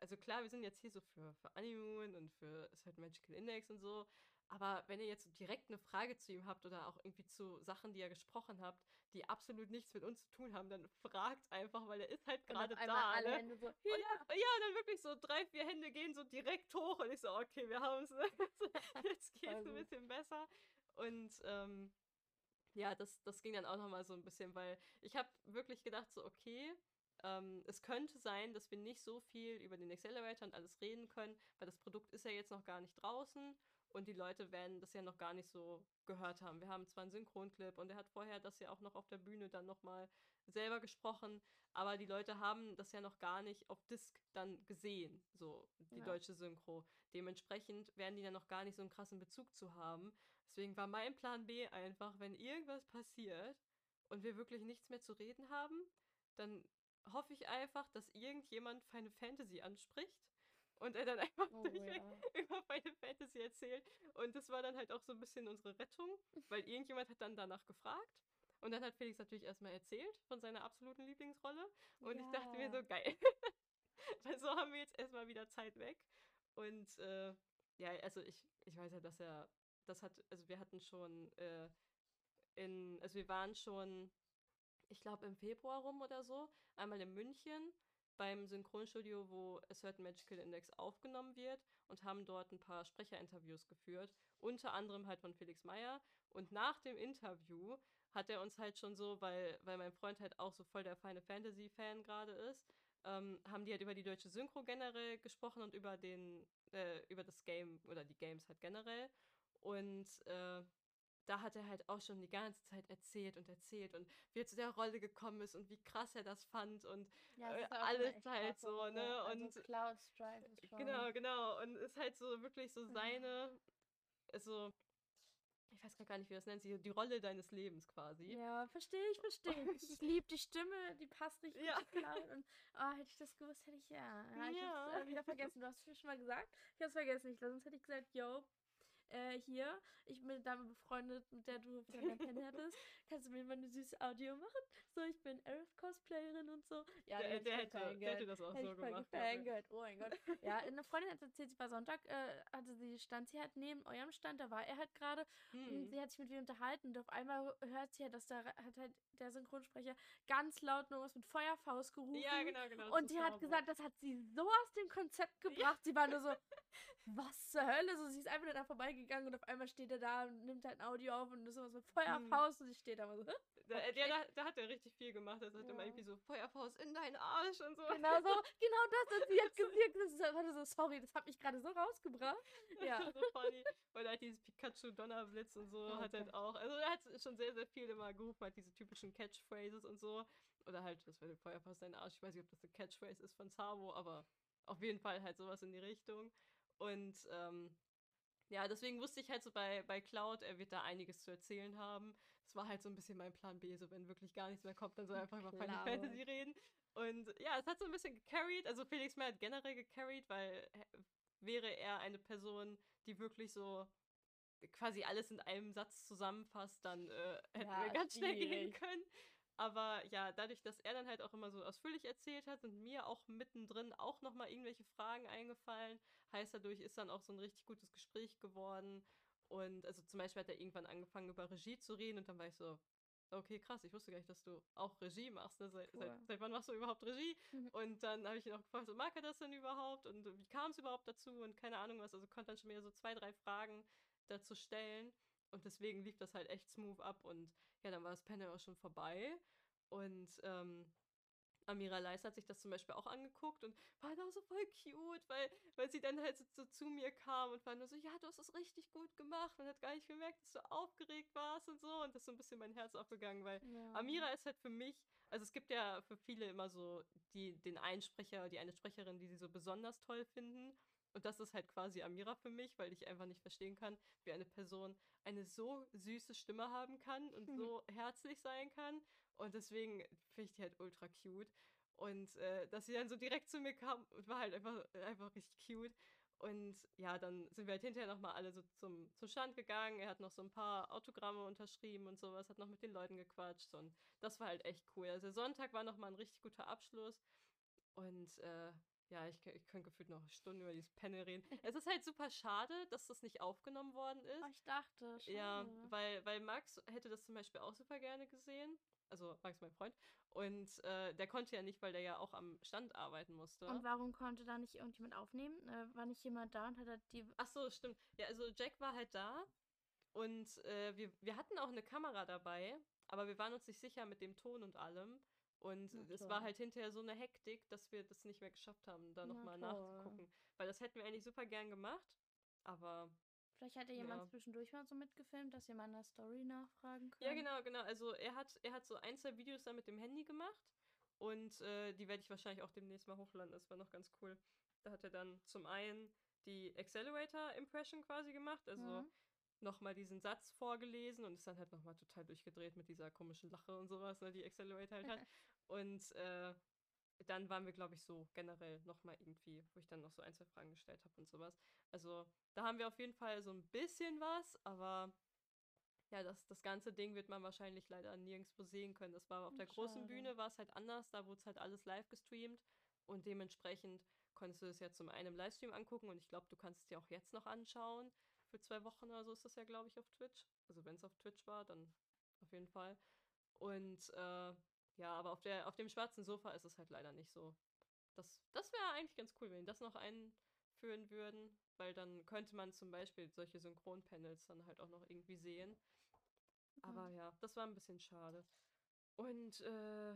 also klar, wir sind jetzt hier so für, für Honeymoon und für Certain Magical Index und so. Aber wenn ihr jetzt direkt eine Frage zu ihm habt oder auch irgendwie zu Sachen, die er gesprochen habt, die absolut nichts mit uns zu tun haben, dann fragt einfach, weil er ist halt gerade da. alle Ne? Hände so. Und dann, ja, dann wirklich so drei, vier Hände gehen so direkt hoch und ich so, okay, wir haben es. Jetzt geht es Voll ein bisschen besser. Und ähm, ja, das, das ging dann auch nochmal so ein bisschen, weil ich habe wirklich gedacht, so, okay, ähm, es könnte sein, dass wir nicht so viel über den Accelerator und alles reden können, weil das Produkt ist ja jetzt noch gar nicht draußen und die Leute werden das ja noch gar nicht so gehört haben. Wir haben zwar einen Synchronclip und er hat vorher das ja auch noch auf der Bühne dann nochmal selber gesprochen, aber die Leute haben das ja noch gar nicht auf Disc dann gesehen, so die Ja. deutsche Synchro. Dementsprechend werden die dann noch gar nicht so einen krassen Bezug zu haben. Deswegen war mein Plan B einfach, wenn irgendwas passiert und wir wirklich nichts mehr zu reden haben, dann hoffe ich einfach, dass irgendjemand Final Fantasy anspricht und er dann einfach Oh, durchweg ja. über Final Fantasy erzählt. Und das war dann halt auch so ein bisschen unsere Rettung, weil irgendjemand hat dann danach gefragt. Und dann hat Felix natürlich erstmal erzählt von seiner absoluten Lieblingsrolle. Und ich dachte mir Ja. so, geil. weil so haben wir jetzt erstmal wieder Zeit weg. Und äh, ja, also ich, ich weiß ja, dass er, das hat, also wir hatten schon äh, in, also wir waren schon, ich glaube im Februar rum oder so, einmal in München beim Synchronstudio, wo A Certain Magical Index aufgenommen wird und haben dort ein paar Sprecherinterviews geführt, unter anderem halt von Felix Meyer. Und nach dem Interview hat er uns halt schon so, weil, weil mein Freund halt auch so voll der Final Fantasy Fan gerade ist, ähm, haben die halt über die deutsche Synchro generell gesprochen und über den, äh, über das Game oder die Games halt generell. Und äh, da hat er halt auch schon die ganze Zeit erzählt und erzählt und wie er zu der Rolle gekommen ist und wie krass er das fand und Ja, äh, auch schon alles halt so, also, ne? Also Und Cloud Strife ist schon. genau, genau. Und ist halt so wirklich so seine, also, ich weiß gar nicht, wie das nennt sich, die Rolle deines Lebens quasi. Ja, verstehe ich, verstehe ich. Ich liebe die Stimme, die passt richtig Ja. gut. Und oh, hätte ich das gewusst, hätte ich ja. ja ich Ja. hab's äh, wieder vergessen. Du hast es mir schon mal gesagt. Ich hab's vergessen. Ich, sonst hätte ich gesagt, yo, äh, hier, ich bin eine Dame befreundet, mit der du Pen hattest. Kannst du mir mal eine süße Audio machen? So, ich bin Aerith Cosplayerin und so. Ja, der, der, hätte, der hätte das auch hätte so gemacht. Gefangert. Oh mein Gott. ja, eine Freundin hat erzählt, sie war Sonntag, äh, hatte sie, stand sie halt neben eurem Stand, da war er halt gerade hm. und sie hat sich mit mir unterhalten und auf einmal hört sie halt, dass da hat halt der Synchronsprecher ganz laut nur was mit Feuerfaust gerufen. Ja, genau, genau. Und die hat gesagt, das hat sie so aus dem Konzept gebracht. Ja. Sie war nur so, was zur Hölle? So, sie ist einfach da vorbeigegangen und auf einmal steht er da und nimmt halt ein Audio auf und ist sowas mit Feuerfaust mhm. und sie steht da so. Da, okay. der, da, da, hat er richtig viel gemacht. Er hat ja. immer irgendwie so Feuerfaust in deinen Arsch und so. Genau so, genau das. Und sie hat gesagt, das war so, sorry, das hat mich gerade so rausgebracht. Ja. so funny. Weil er hat dieses Pikachu-Donnerblitz und so oh, hat er halt auch. Also er hat schon sehr, sehr viel immer gerufen, halt diese typischen Catchphrases und so. Oder halt, das wäre Feuerfaust in deinen Arsch. Ich weiß nicht, ob das eine Catchphrase ist von Sabo, aber auf jeden Fall halt sowas in die Richtung. Und ähm, ja, deswegen wusste ich halt so bei, bei Cloud, er wird da einiges zu erzählen haben. Das war halt so ein bisschen mein Plan B, so wenn wirklich gar nichts mehr kommt, dann soll er einfach über Final Fantasy reden. Und ja, es hat so ein bisschen gecarried, also Felix mehr hat generell gecarried, weil wäre er eine Person, die wirklich so quasi alles in einem Satz zusammenfasst, dann äh, hätten ja, wir ganz schnell gehen können. Aber ja, dadurch, dass er dann halt auch immer so ausführlich erzählt hat, sind mir auch mittendrin auch nochmal irgendwelche Fragen eingefallen. Heißt dadurch ist dann auch so ein richtig gutes Gespräch geworden. Und also zum Beispiel hat er irgendwann angefangen über Regie zu reden und dann war ich so, okay, krass, ich wusste gar nicht, dass du auch Regie machst. Ne? Seit, cool. seit, seit, wann machst du überhaupt Regie? Mhm. Und dann habe ich ihn auch gefragt, so mag er das denn überhaupt? Und wie kam es überhaupt dazu? Und keine Ahnung was. Also konnte dann schon wieder so zwei, drei Fragen dazu stellen. Und deswegen lief das halt echt smooth ab. Und ja, dann war das Panel auch schon vorbei. Und ähm, Amira Leis hat sich das zum Beispiel auch angeguckt und war da so voll cute, weil, weil sie dann halt so, so, zu mir kam und war nur so, ja, du hast es richtig gut gemacht und hat gar nicht gemerkt, dass du aufgeregt warst und so. Und das ist so ein bisschen mein Herz aufgegangen, weil ja. Amira ist halt für mich, also es gibt ja für viele immer so die, den Einsprecher, die eine Sprecherin, die sie so besonders toll finden. Und das ist halt quasi Amira für mich, weil ich einfach nicht verstehen kann, wie eine Person eine so süße Stimme haben kann und mhm. so herzlich sein kann. Und deswegen finde ich die halt ultra cute. Und äh, dass sie dann so direkt zu mir kam, war halt einfach, einfach richtig cute. Und ja, dann sind wir halt hinterher nochmal alle so zum, zum Stand gegangen. Er hat noch so ein paar Autogramme unterschrieben und sowas, hat noch mit den Leuten gequatscht. Und das war halt echt cool. Also Sonntag war nochmal ein richtig guter Abschluss. Und äh, ja, ich, ich könnte gefühlt noch Stunden über dieses Panel reden. es ist halt super schade, dass das nicht aufgenommen worden ist. Oh, ich dachte schon. Ja, weil, weil Max hätte das zum Beispiel auch super gerne gesehen. Also Max, mein Freund. Und äh, der konnte ja nicht, weil der ja auch am Stand arbeiten musste. Und warum konnte da nicht irgendjemand aufnehmen? Äh, war nicht jemand da und hat die. Ach so, stimmt. Ja, also Jack war halt da. Und äh, wir, wir hatten auch eine Kamera dabei, aber wir waren uns nicht sicher mit dem Ton und allem. Und es war halt hinterher so eine Hektik, dass wir das nicht mehr geschafft haben, da nochmal nachzugucken. Weil das hätten wir eigentlich super gern gemacht, aber. Vielleicht hat ja jemand zwischendurch mal so mitgefilmt, dass jemand eine Story nachfragen kann. Ja, genau, genau. Also er hat, er hat so ein, zwei Videos da mit dem Handy gemacht und äh, die werde ich wahrscheinlich auch demnächst mal hochladen. Das war noch ganz cool. Da hat er dann zum einen die Accelerator-Impression quasi gemacht, also mhm nochmal diesen Satz vorgelesen und ist dann halt nochmal total durchgedreht mit dieser komischen Lache und sowas, ne, die Accelerator halt hat. Und äh, dann waren wir, glaube ich, so generell nochmal irgendwie, wo ich dann noch so ein, zwei Fragen gestellt habe und sowas. Also da haben wir auf jeden Fall so ein bisschen was, aber ja, das, das ganze Ding wird man wahrscheinlich leider nirgendwo sehen können. Das war auf der Schade. großen Bühne, war es halt anders, da wurde es halt alles live gestreamt und dementsprechend konntest du es ja zum einen im Livestream angucken und ich glaube, du kannst es dir auch jetzt noch anschauen. Für zwei Wochen oder so ist das ja, glaube ich, auf Twitch. Also wenn es auf Twitch war, dann auf jeden Fall. Und äh, ja, aber auf, der, auf dem schwarzen Sofa ist es halt leider nicht so. Das, das wäre eigentlich ganz cool, wenn die das noch einführen würden, weil dann könnte man zum Beispiel solche Synchronpanels dann halt auch noch irgendwie sehen. Mhm. Aber ja, das war ein bisschen schade. Und, äh,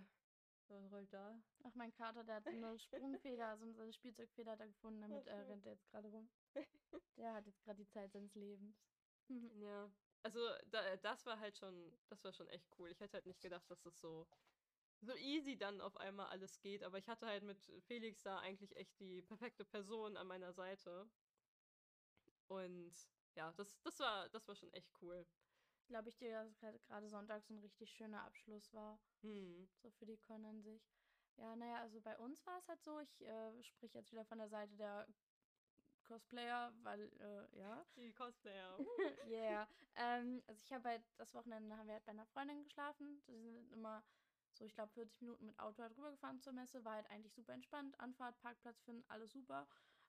was rollt da? Ach, mein Kater, der hat so eine Sprungfeder, so eine Spielzeugfeder da gefunden, damit äh, rennt er jetzt gerade rum. Der hat jetzt gerade die Zeit seines Lebens. ja, also da, das war halt schon, das war schon echt cool. Ich hätte halt nicht gedacht, dass das so so easy dann auf einmal alles geht. Aber ich hatte halt mit Felix da eigentlich echt die perfekte Person an meiner Seite. Und ja, das, das, war, das war schon echt cool. Glaube ich dir, dass gerade Sonntag so ein richtig schöner Abschluss war. Hm. So für die Con an sich. Ja, naja, also bei uns war es halt so, ich äh, spreche jetzt wieder von der Seite der Cosplayer, weil, äh, ja. Die Cosplayer. yeah. Ähm, also ich habe halt, das Wochenende haben wir halt bei einer Freundin geschlafen. Sie sind immer so, ich glaube, 40 Minuten mit Auto halt rübergefahren zur Messe. War halt eigentlich super entspannt. Anfahrt, Parkplatz finden, alles super.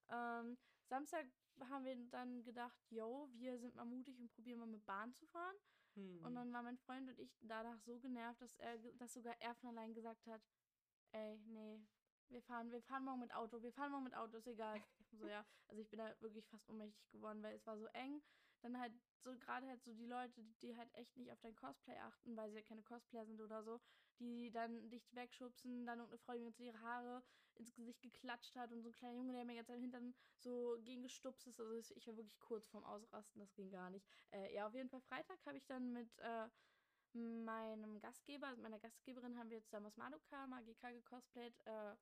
Ähm, Samstag haben wir dann gedacht, yo, wir sind mal mutig und probieren mal mit Bahn zu fahren. Hm. Und dann war mein Freund und ich danach so genervt, dass er, dass sogar er von allein gesagt hat, ey, nee, wir fahren, wir fahren morgen mit Auto, wir fahren morgen mit Auto, ist egal. so, ja. Also ich bin da wirklich fast ohnmächtig geworden, weil es war so eng. Dann halt so gerade halt so die Leute, die, die halt echt nicht auf dein Cosplay achten, weil sie ja keine Cosplayer sind oder so, die dann dich wegschubsen, dann irgendeine Frau, die mir jetzt ihre Haare ins Gesicht geklatscht hat und so ein kleiner Junge, der mir jetzt seinen Hintern so gegen gestupst ist. Also ich war wirklich kurz vorm Ausrasten, das ging gar nicht. Äh, ja, auf jeden Fall Freitag habe ich dann mit äh, meinem Gastgeber, also meiner Gastgeberin, haben wir zusammen aus Madoka, Magika gecosplayt. Äh,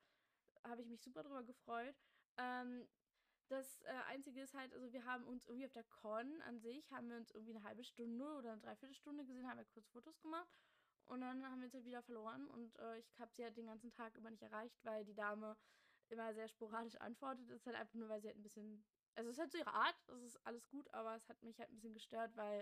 habe ich mich super drüber gefreut. Ähm, das äh, Einzige ist halt, also wir haben uns irgendwie auf der Con an sich, haben wir uns irgendwie eine halbe Stunde oder eine Dreiviertelstunde gesehen, haben wir kurz Fotos gemacht und dann haben wir uns halt wieder verloren und äh, ich habe sie halt den ganzen Tag über nicht erreicht, weil die Dame immer sehr sporadisch antwortet. Das ist halt einfach nur, weil sie halt ein bisschen, also es ist halt so ihre Art, das ist alles gut, aber es hat mich halt ein bisschen gestört, weil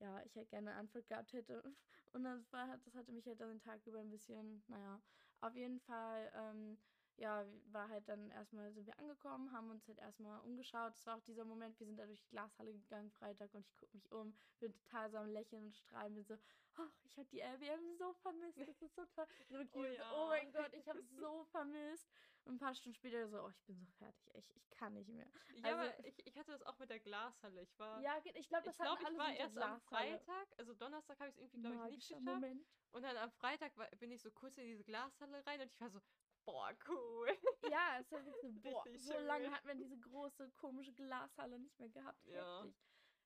äh, ja, ich halt gerne eine Antwort gehabt hätte. Und das war das hatte mich halt dann den Tag über ein bisschen, naja, auf jeden Fall ähm, ja, war halt dann erstmal sind wir angekommen, haben uns halt erstmal umgeschaut. Es war auch dieser Moment, wir sind da durch die Glashalle gegangen Freitag und ich gucke mich um, bin total so am Lächeln und strahlen, bin so, ach, ich habe die LBM so vermisst, das ist so toll. Oh, ja. oh mein Gott, ich habe es so vermisst. Und ein paar Stunden später so, oh, ich bin so fertig, ich, ich kann nicht mehr. Ja, also, aber ich, ich hatte das auch mit der Glashalle. Ich war. Ja, ich glaube, das ich glaub, ich war erst am Freitag, also Donnerstag habe ich es irgendwie, glaube ich, nicht geschafft. Moment. Und dann am Freitag war, bin ich so kurz in diese Glashalle rein und ich war so, boah, cool. Ja, es war so, boah, so lange hat man diese große, komische Glashalle nicht mehr gehabt. Ja. Heftig.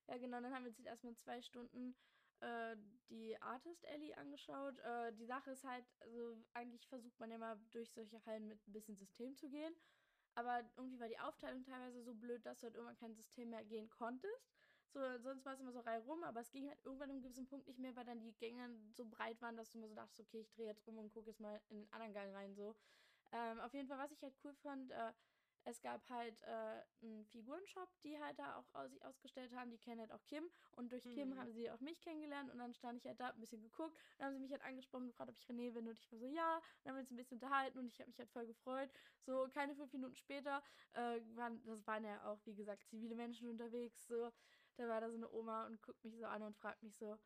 Ja, genau, dann haben wir uns jetzt erstmal zwei Stunden äh, die Artist Alley angeschaut. Äh, die Sache ist halt, also eigentlich versucht man ja mal durch solche Hallen mit ein bisschen System zu gehen. Aber irgendwie war die Aufteilung teilweise so blöd, dass du halt irgendwann kein System mehr gehen konntest. So, sonst war es immer so rei rum, aber es ging halt irgendwann im gewissen Punkt nicht mehr, weil dann die Gänge so breit waren, dass du immer so dachtest, okay, ich drehe jetzt um und gucke jetzt mal in den anderen Gang rein. So. Ähm, auf jeden Fall, was ich halt cool fand, äh, es gab halt äh, einen Figurenshop, die halt da auch aus, sich ausgestellt haben. Die kennen halt auch Kim. Und durch mhm. Kim haben sie auch mich kennengelernt. Und dann stand ich halt da, ein bisschen geguckt. Dann haben sie mich halt angesprochen, gefragt, ob ich René bin. Und ich war so, ja. dann haben wir uns ein bisschen unterhalten. Und ich habe mich halt voll gefreut. So, keine fünf Minuten später, äh, waren, das waren ja auch, wie gesagt, zivile Menschen unterwegs. So, da war da so eine Oma und guckt mich so an und fragt mich so,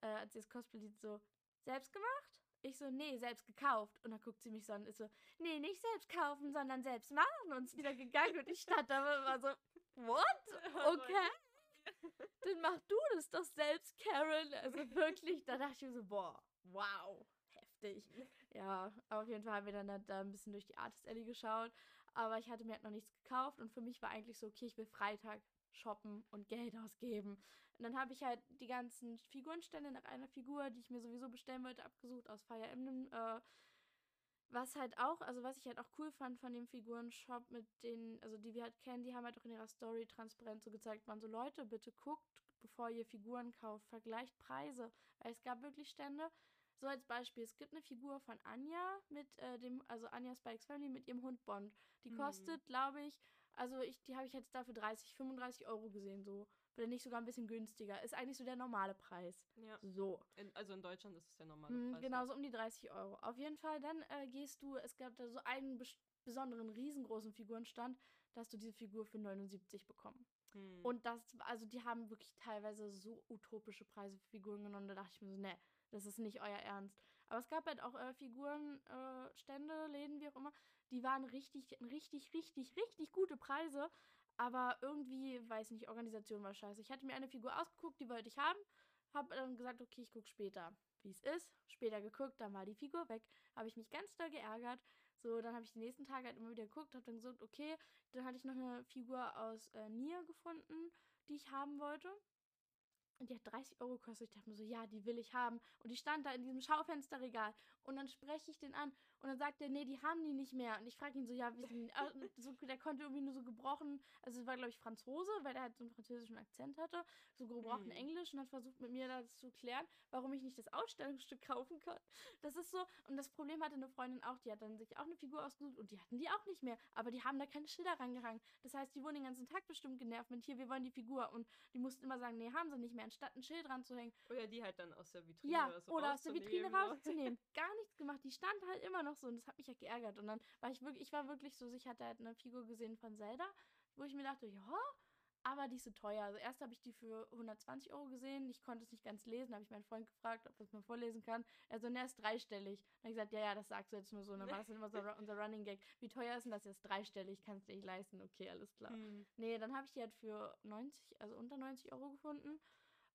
äh, als sie das Cosplay so, selbst gemacht? Ich so, nee, selbst gekauft. Und dann guckt sie mich so an und ist so, nee, nicht selbst kaufen, sondern selbst machen. Und ist wieder gegangen und ich stand da war so, what? Okay. Dann mach du das doch selbst, Karen. Also wirklich, da dachte ich so, boah, wow, heftig. Ja, auf jeden Fall haben wir dann da ein bisschen durch die Artist Alley geschaut. Aber ich hatte mir halt noch nichts gekauft und für mich war eigentlich so, okay, ich will Freitag shoppen und Geld ausgeben. Und dann habe ich halt die ganzen Figurenstände nach einer Figur, die ich mir sowieso bestellen wollte, abgesucht aus Fire Emblem. Äh, was halt auch, also was ich halt auch cool fand von dem Figurenshop mit den, also die wir halt kennen, die haben halt auch in ihrer Story transparent so gezeigt, waren so Leute, bitte guckt, bevor ihr Figuren kauft, vergleicht Preise. Weil es gab wirklich Stände, so als Beispiel, es gibt eine Figur von Anja mit äh, dem, also Anja Spikes Family mit ihrem Hund Bond. Die mhm. kostet, glaube ich, also ich, die habe ich jetzt dafür 30, 35 Euro gesehen, so. Oder nicht sogar ein bisschen günstiger. Ist eigentlich so der normale Preis. Ja. So. In, also in Deutschland ist es der normale hm, Preis. Genau, so um die 30 Euro. Auf jeden Fall, dann äh, gehst du, es gab da so einen bes besonderen riesengroßen Figurenstand, da hast du diese Figur für 79 bekommen. Hm. Und das, also die haben wirklich teilweise so utopische Preise für Figuren genommen, da dachte ich mir so, ne, das ist nicht euer Ernst. Aber es gab halt auch äh, Figuren, äh, Stände, Läden, wie auch immer, die waren richtig, richtig, richtig, richtig gute Preise. Aber irgendwie, weiß nicht, Organisation war scheiße. Ich hatte mir eine Figur ausgeguckt, die wollte ich haben. Hab dann gesagt, okay, ich gucke später, wie es ist. Später geguckt, dann war die Figur weg. Habe ich mich ganz doll geärgert. So, dann habe ich die nächsten Tage halt immer wieder geguckt, habe dann gesagt, okay, dann hatte ich noch eine Figur aus äh, Nier gefunden, die ich haben wollte. Und die hat 30 Euro gekostet. Ich dachte mir so, ja, die will ich haben. Und die stand da in diesem Schaufensterregal. Und dann spreche ich den an Und dann sagt er, nee, die haben die nicht mehr. Und ich frage ihn so, ja, wie, so, der konnte irgendwie nur so gebrochen, also es war, glaube ich, Franzose, weil der halt so einen französischen Akzent hatte, so gebrochen mhm. Englisch und hat versucht, mit mir das zu klären, warum ich nicht das Ausstellungsstück kaufen kann. Das ist so, und das Problem hatte eine Freundin auch, die hat dann sich auch eine Figur ausgesucht und die hatten die auch nicht mehr. Aber die haben da keine Schilder rangehangen. Das heißt, die wurden den ganzen Tag bestimmt genervt mit hier, wir wollen die Figur. Und die mussten immer sagen, nee, haben sie nicht mehr, anstatt ein Schild ranzuhängen. Oder die halt dann aus der Vitrine ja, oder, so oder aus der Vitrine rauszunehmen. Gar nichts gemacht. Die stand halt immer noch so und das hat mich ja geärgert. Und dann war ich wirklich, ich war wirklich so, ich hatte halt eine Figur gesehen von Zelda, wo ich mir dachte, ja, aber die ist so teuer. Also erst habe ich die für 120 Euro gesehen. Ich konnte es nicht ganz lesen. habe ich meinen Freund gefragt, ob er es mir vorlesen kann. Er so, ne, ist dreistellig. Dann habe ich gesagt, ja, ja, das sagst du jetzt nur so. Und dann war das immer so unser Running Gag. Wie teuer ist denn das jetzt? Dreistellig, kannst du nicht leisten. Okay, alles klar. Hm. Nee, dann habe ich die halt für 90, also unter 90 Euro gefunden.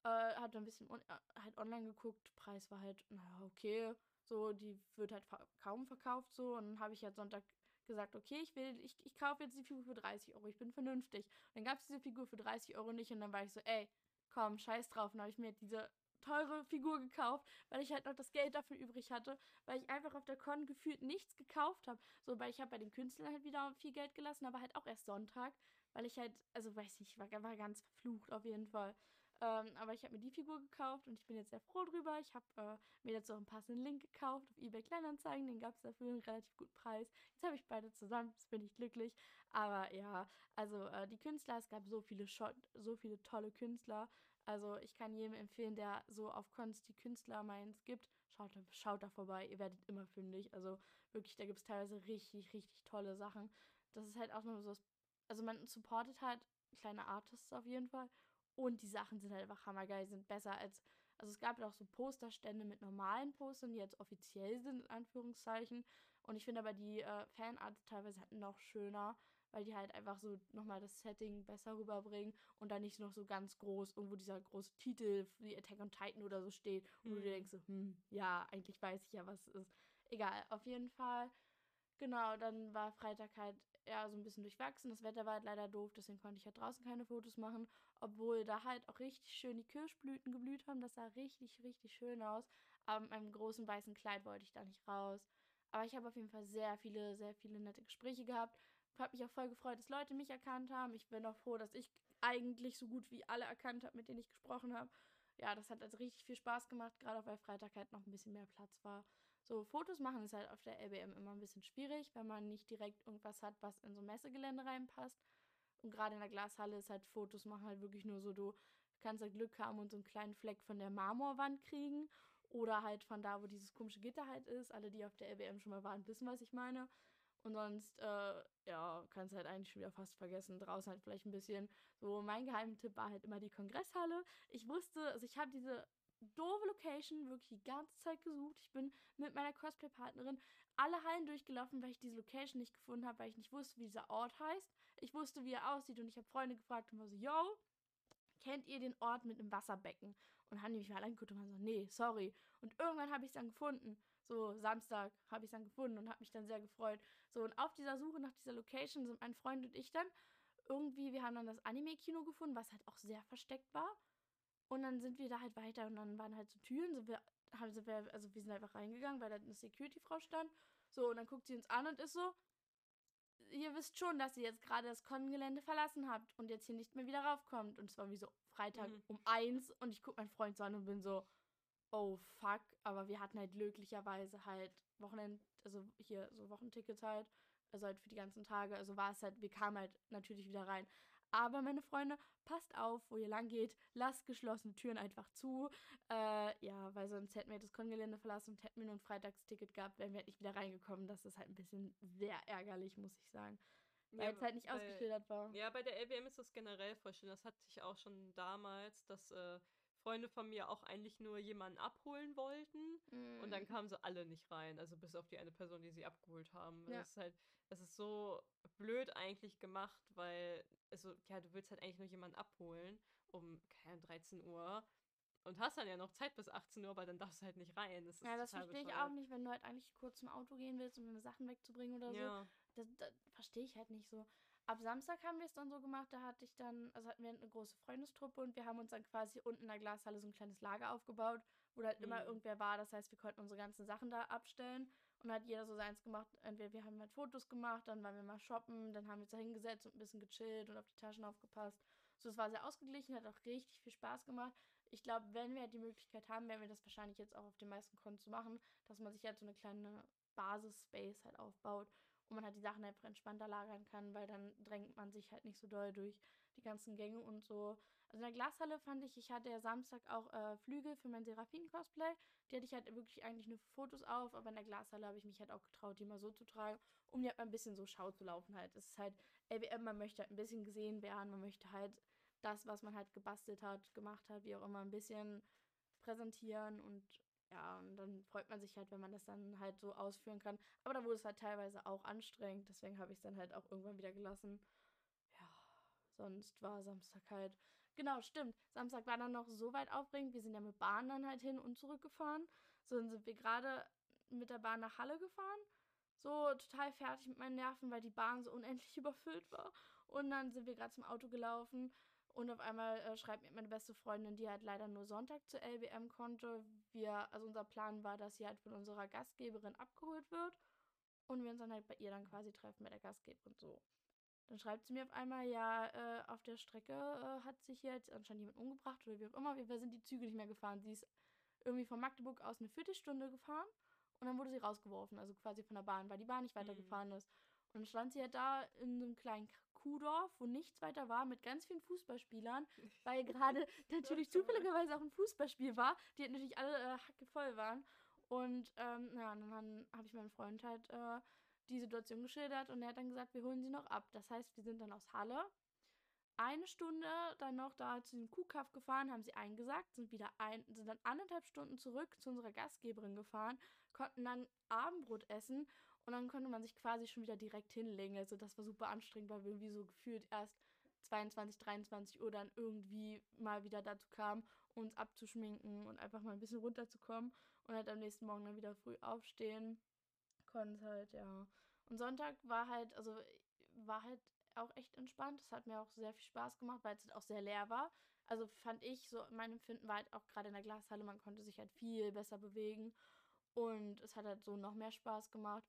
Äh, hab dann ein bisschen on äh, halt online geguckt. Preis war halt, naja, okay. So, die wird halt kaum verkauft so. Und dann habe ich halt Sonntag gesagt, okay, ich will, ich, ich kaufe jetzt die Figur für 30 Euro, ich bin vernünftig. Und dann gab es diese Figur für 30 Euro nicht und dann war ich so, ey, komm, scheiß drauf. Und dann habe ich mir diese teure Figur gekauft, weil ich halt noch das Geld dafür übrig hatte, weil ich einfach auf der Con gefühlt nichts gekauft habe. So, weil ich habe bei den Künstlern halt wieder viel Geld gelassen, aber halt auch erst Sonntag, weil ich halt, also weiß nicht, war, war ganz verflucht auf jeden Fall. Ähm, aber ich habe mir die Figur gekauft und ich bin jetzt sehr froh drüber. Ich habe äh, mir dazu auch einen passenden Link gekauft auf eBay Kleinanzeigen. Den gab es dafür einen relativ guten Preis. Jetzt habe ich beide zusammen, jetzt bin ich glücklich. Aber ja, also äh, die Künstler, es gab so viele, Shot, so viele tolle Künstler. Also ich kann jedem empfehlen, der so auf Kunst die Künstler meins gibt, schaut, schaut da vorbei. Ihr werdet immer fündig. Also wirklich, da gibt es teilweise richtig, richtig tolle Sachen. Das ist halt auch nur so, also man supportet halt kleine Artists auf jeden Fall. Und die Sachen sind halt einfach hammergeil, sind besser als. Also es gab auch so Posterstände mit normalen Postern, die jetzt offiziell sind, in Anführungszeichen. Und ich finde aber die äh, Fanart teilweise halt noch schöner, weil die halt einfach so nochmal das Setting besser rüberbringen und dann nicht noch so ganz groß irgendwo dieser große Titel wie Attack on Titan oder so steht und mhm. du dir denkst so, hm, ja, eigentlich weiß ich ja, was es ist. Egal, auf jeden Fall. Genau, dann war Freitag halt ja, so ein bisschen durchwachsen. Das Wetter war halt leider doof, deswegen konnte ich ja draußen keine Fotos machen. Obwohl da halt auch richtig schön die Kirschblüten geblüht haben. Das sah richtig, richtig schön aus. Aber mit meinem großen weißen Kleid wollte ich da nicht raus. Aber ich habe auf jeden Fall sehr viele, sehr viele nette Gespräche gehabt. Habe mich auch voll gefreut, dass Leute mich erkannt haben. Ich bin auch froh, dass ich eigentlich so gut wie alle erkannt habe, mit denen ich gesprochen habe. Ja, das hat also richtig viel Spaß gemacht, gerade auch weil Freitag halt noch ein bisschen mehr Platz war. So, Fotos machen ist halt auf der LBM immer ein bisschen schwierig, wenn man nicht direkt irgendwas hat, was in so ein Messegelände reinpasst. Und gerade in der Glashalle ist halt Fotos machen halt wirklich nur so, du kannst halt Glück haben und so einen kleinen Fleck von der Marmorwand kriegen. Oder halt von da, wo dieses komische Gitter halt ist. Alle, die auf der LBM schon mal waren, wissen, was ich meine. Und sonst, äh, ja, kannst halt eigentlich schon wieder fast vergessen. Draußen halt vielleicht ein bisschen. So, mein Geheimtipp war halt immer die Kongresshalle. Ich wusste, also ich habe diese doofe Location wirklich die ganze Zeit gesucht. Ich bin mit meiner Cosplay-Partnerin alle Hallen durchgelaufen, weil ich diese Location nicht gefunden habe, weil ich nicht wusste, wie dieser Ort heißt. Ich wusste, wie er aussieht und ich habe Freunde gefragt und war so, yo, kennt ihr den Ort mit einem Wasserbecken? Und haben die mich mal angeguckt und waren so, nee, sorry. Und irgendwann habe ich es dann gefunden. So, Samstag habe ich es dann gefunden und habe mich dann sehr gefreut. So, und auf dieser Suche nach dieser Location sind mein Freund und ich dann irgendwie, wir haben dann das Anime-Kino gefunden, was halt auch sehr versteckt war. Und dann sind wir da halt weiter und dann waren halt so Türen, sind wir, haben, sind wir, also wir sind einfach reingegangen, weil da eine Security-Frau stand. So, und dann guckt sie uns an und ist so, ihr wisst schon, dass ihr jetzt gerade das Con-Gelände verlassen habt und jetzt hier nicht mehr wieder raufkommt. Und es war wie so Freitag mhm. um eins und ich gucke meinen Freund so an und bin so, oh fuck. Aber wir hatten halt glücklicherweise halt Wochenend, also hier so Wochentickets halt, also halt für die ganzen Tage. Also war es halt, wir kamen halt natürlich wieder rein. Aber meine Freunde, passt auf, wo ihr lang geht. Lasst geschlossene Türen einfach zu. Äh, ja, weil sonst hätten wir das Kongelände verlassen und hätten wir nur ein Freitagsticket gehabt, wären wir halt nicht wieder reingekommen. Das ist halt ein bisschen sehr ärgerlich, muss ich sagen. Weil ja, es halt nicht ausgeschildert war. Ja, bei der LBM ist das generell voll schön. Das hatte ich auch schon damals, dass äh, Freunde von mir auch eigentlich nur jemanden abholen wollten. Mm. Und dann mhm. kamen sie alle nicht rein. Also bis auf die eine Person, die sie abgeholt haben. Ja. Das ist halt, das ist so blöd eigentlich gemacht, weil, also, ja, du willst halt eigentlich nur jemanden abholen um, keine 13 Uhr. Und hast dann ja noch Zeit bis 18 Uhr, aber dann darfst du halt nicht rein. Das ja, das verstehe ich auch nicht, wenn du halt eigentlich kurz zum Auto gehen willst, um deine Sachen wegzubringen oder ja. so. Das, das verstehe ich halt nicht so. Ab Samstag haben wir es dann so gemacht, da hatte ich dann, also hatten wir eine große Freundestruppe und wir haben uns dann quasi unten in der Glashalle so ein kleines Lager aufgebaut, wo halt mhm. immer irgendwer war. Das heißt, wir konnten unsere ganzen Sachen da abstellen Und hat jeder so seins gemacht. Entweder wir haben halt Fotos gemacht, dann waren wir mal shoppen, dann haben wir uns da hingesetzt und ein bisschen gechillt und auf die Taschen aufgepasst. So, es war sehr ausgeglichen, hat auch richtig viel Spaß gemacht. Ich glaube, wenn wir halt die Möglichkeit haben, werden wir das wahrscheinlich jetzt auch auf den meisten Konten zu machen, dass man sich halt so eine kleine Basis-Space halt aufbaut und man halt die Sachen einfach entspannter lagern kann, weil dann drängt man sich halt nicht so doll durch die ganzen Gänge und so. Also in der Glashalle fand ich, ich hatte ja Samstag auch äh, Flügel für mein Seraphin-Cosplay. Die hatte ich halt wirklich eigentlich nur für Fotos auf, aber in der Glashalle habe ich mich halt auch getraut, die mal so zu tragen, um die halt mal ein bisschen so Schau zu laufen halt. Es ist halt, LBM, man möchte halt ein bisschen gesehen werden, man möchte halt das, was man halt gebastelt hat, gemacht hat, wie auch immer, ein bisschen präsentieren und ja, und dann freut man sich halt, wenn man das dann halt so ausführen kann. Aber da wurde es halt teilweise auch anstrengend, deswegen habe ich es dann halt auch irgendwann wieder gelassen. Ja, sonst war Samstag halt. Genau, stimmt. Samstag war dann noch so weit aufregend. Wir sind ja mit Bahn dann halt hin und zurück gefahren. So, dann sind wir gerade mit der Bahn nach Halle gefahren. So total fertig mit meinen Nerven, weil die Bahn so unendlich überfüllt war. Und dann sind wir gerade zum Auto gelaufen und auf einmal äh, schreibt mir meine beste Freundin, die halt leider nur Sonntag zur LBM konnte. Wir, also unser Plan war, dass sie halt von unserer Gastgeberin abgeholt wird und wir uns dann halt bei ihr dann quasi treffen, bei der Gastgeberin so. Dann schreibt sie mir auf einmal, ja, äh, auf der Strecke äh, hat sich jetzt anscheinend jemand umgebracht oder wie auch immer. Wir sind die Züge nicht mehr gefahren. Sie ist irgendwie von Magdeburg aus eine Viertelstunde gefahren und dann wurde sie rausgeworfen, also quasi von der Bahn, weil die Bahn nicht weitergefahren mhm. ist. Und dann stand sie halt da in so einem kleinen Kuhdorf, wo nichts weiter war, mit ganz vielen Fußballspielern, weil gerade natürlich zufälligerweise auch ein Fußballspiel war, die halt natürlich alle äh, hackevoll waren. Und ähm, ja, dann habe ich meinem Freund halt äh, die Situation geschildert und er hat dann gesagt, wir holen sie noch ab. Das heißt, wir sind dann aus Halle eine Stunde dann noch da zu dem Kuhkaff gefahren, haben sie eingesagt, sind wieder ein, sind dann anderthalb Stunden zurück zu unserer Gastgeberin gefahren, konnten dann Abendbrot essen und dann konnte man sich quasi schon wieder direkt hinlegen. Also das war super anstrengend, weil wir irgendwie so gefühlt erst 22, 23 Uhr dann irgendwie mal wieder dazu kamen, uns abzuschminken und einfach mal ein bisschen runterzukommen und halt am nächsten Morgen dann wieder früh aufstehen. Konnte halt, ja. Und Sonntag war halt, also war halt auch echt entspannt. Es hat mir auch sehr viel Spaß gemacht, weil es halt auch sehr leer war. Also fand ich, so mein Empfinden war halt auch gerade in der Glashalle, man konnte sich halt viel besser bewegen. Und es hat halt so noch mehr Spaß gemacht.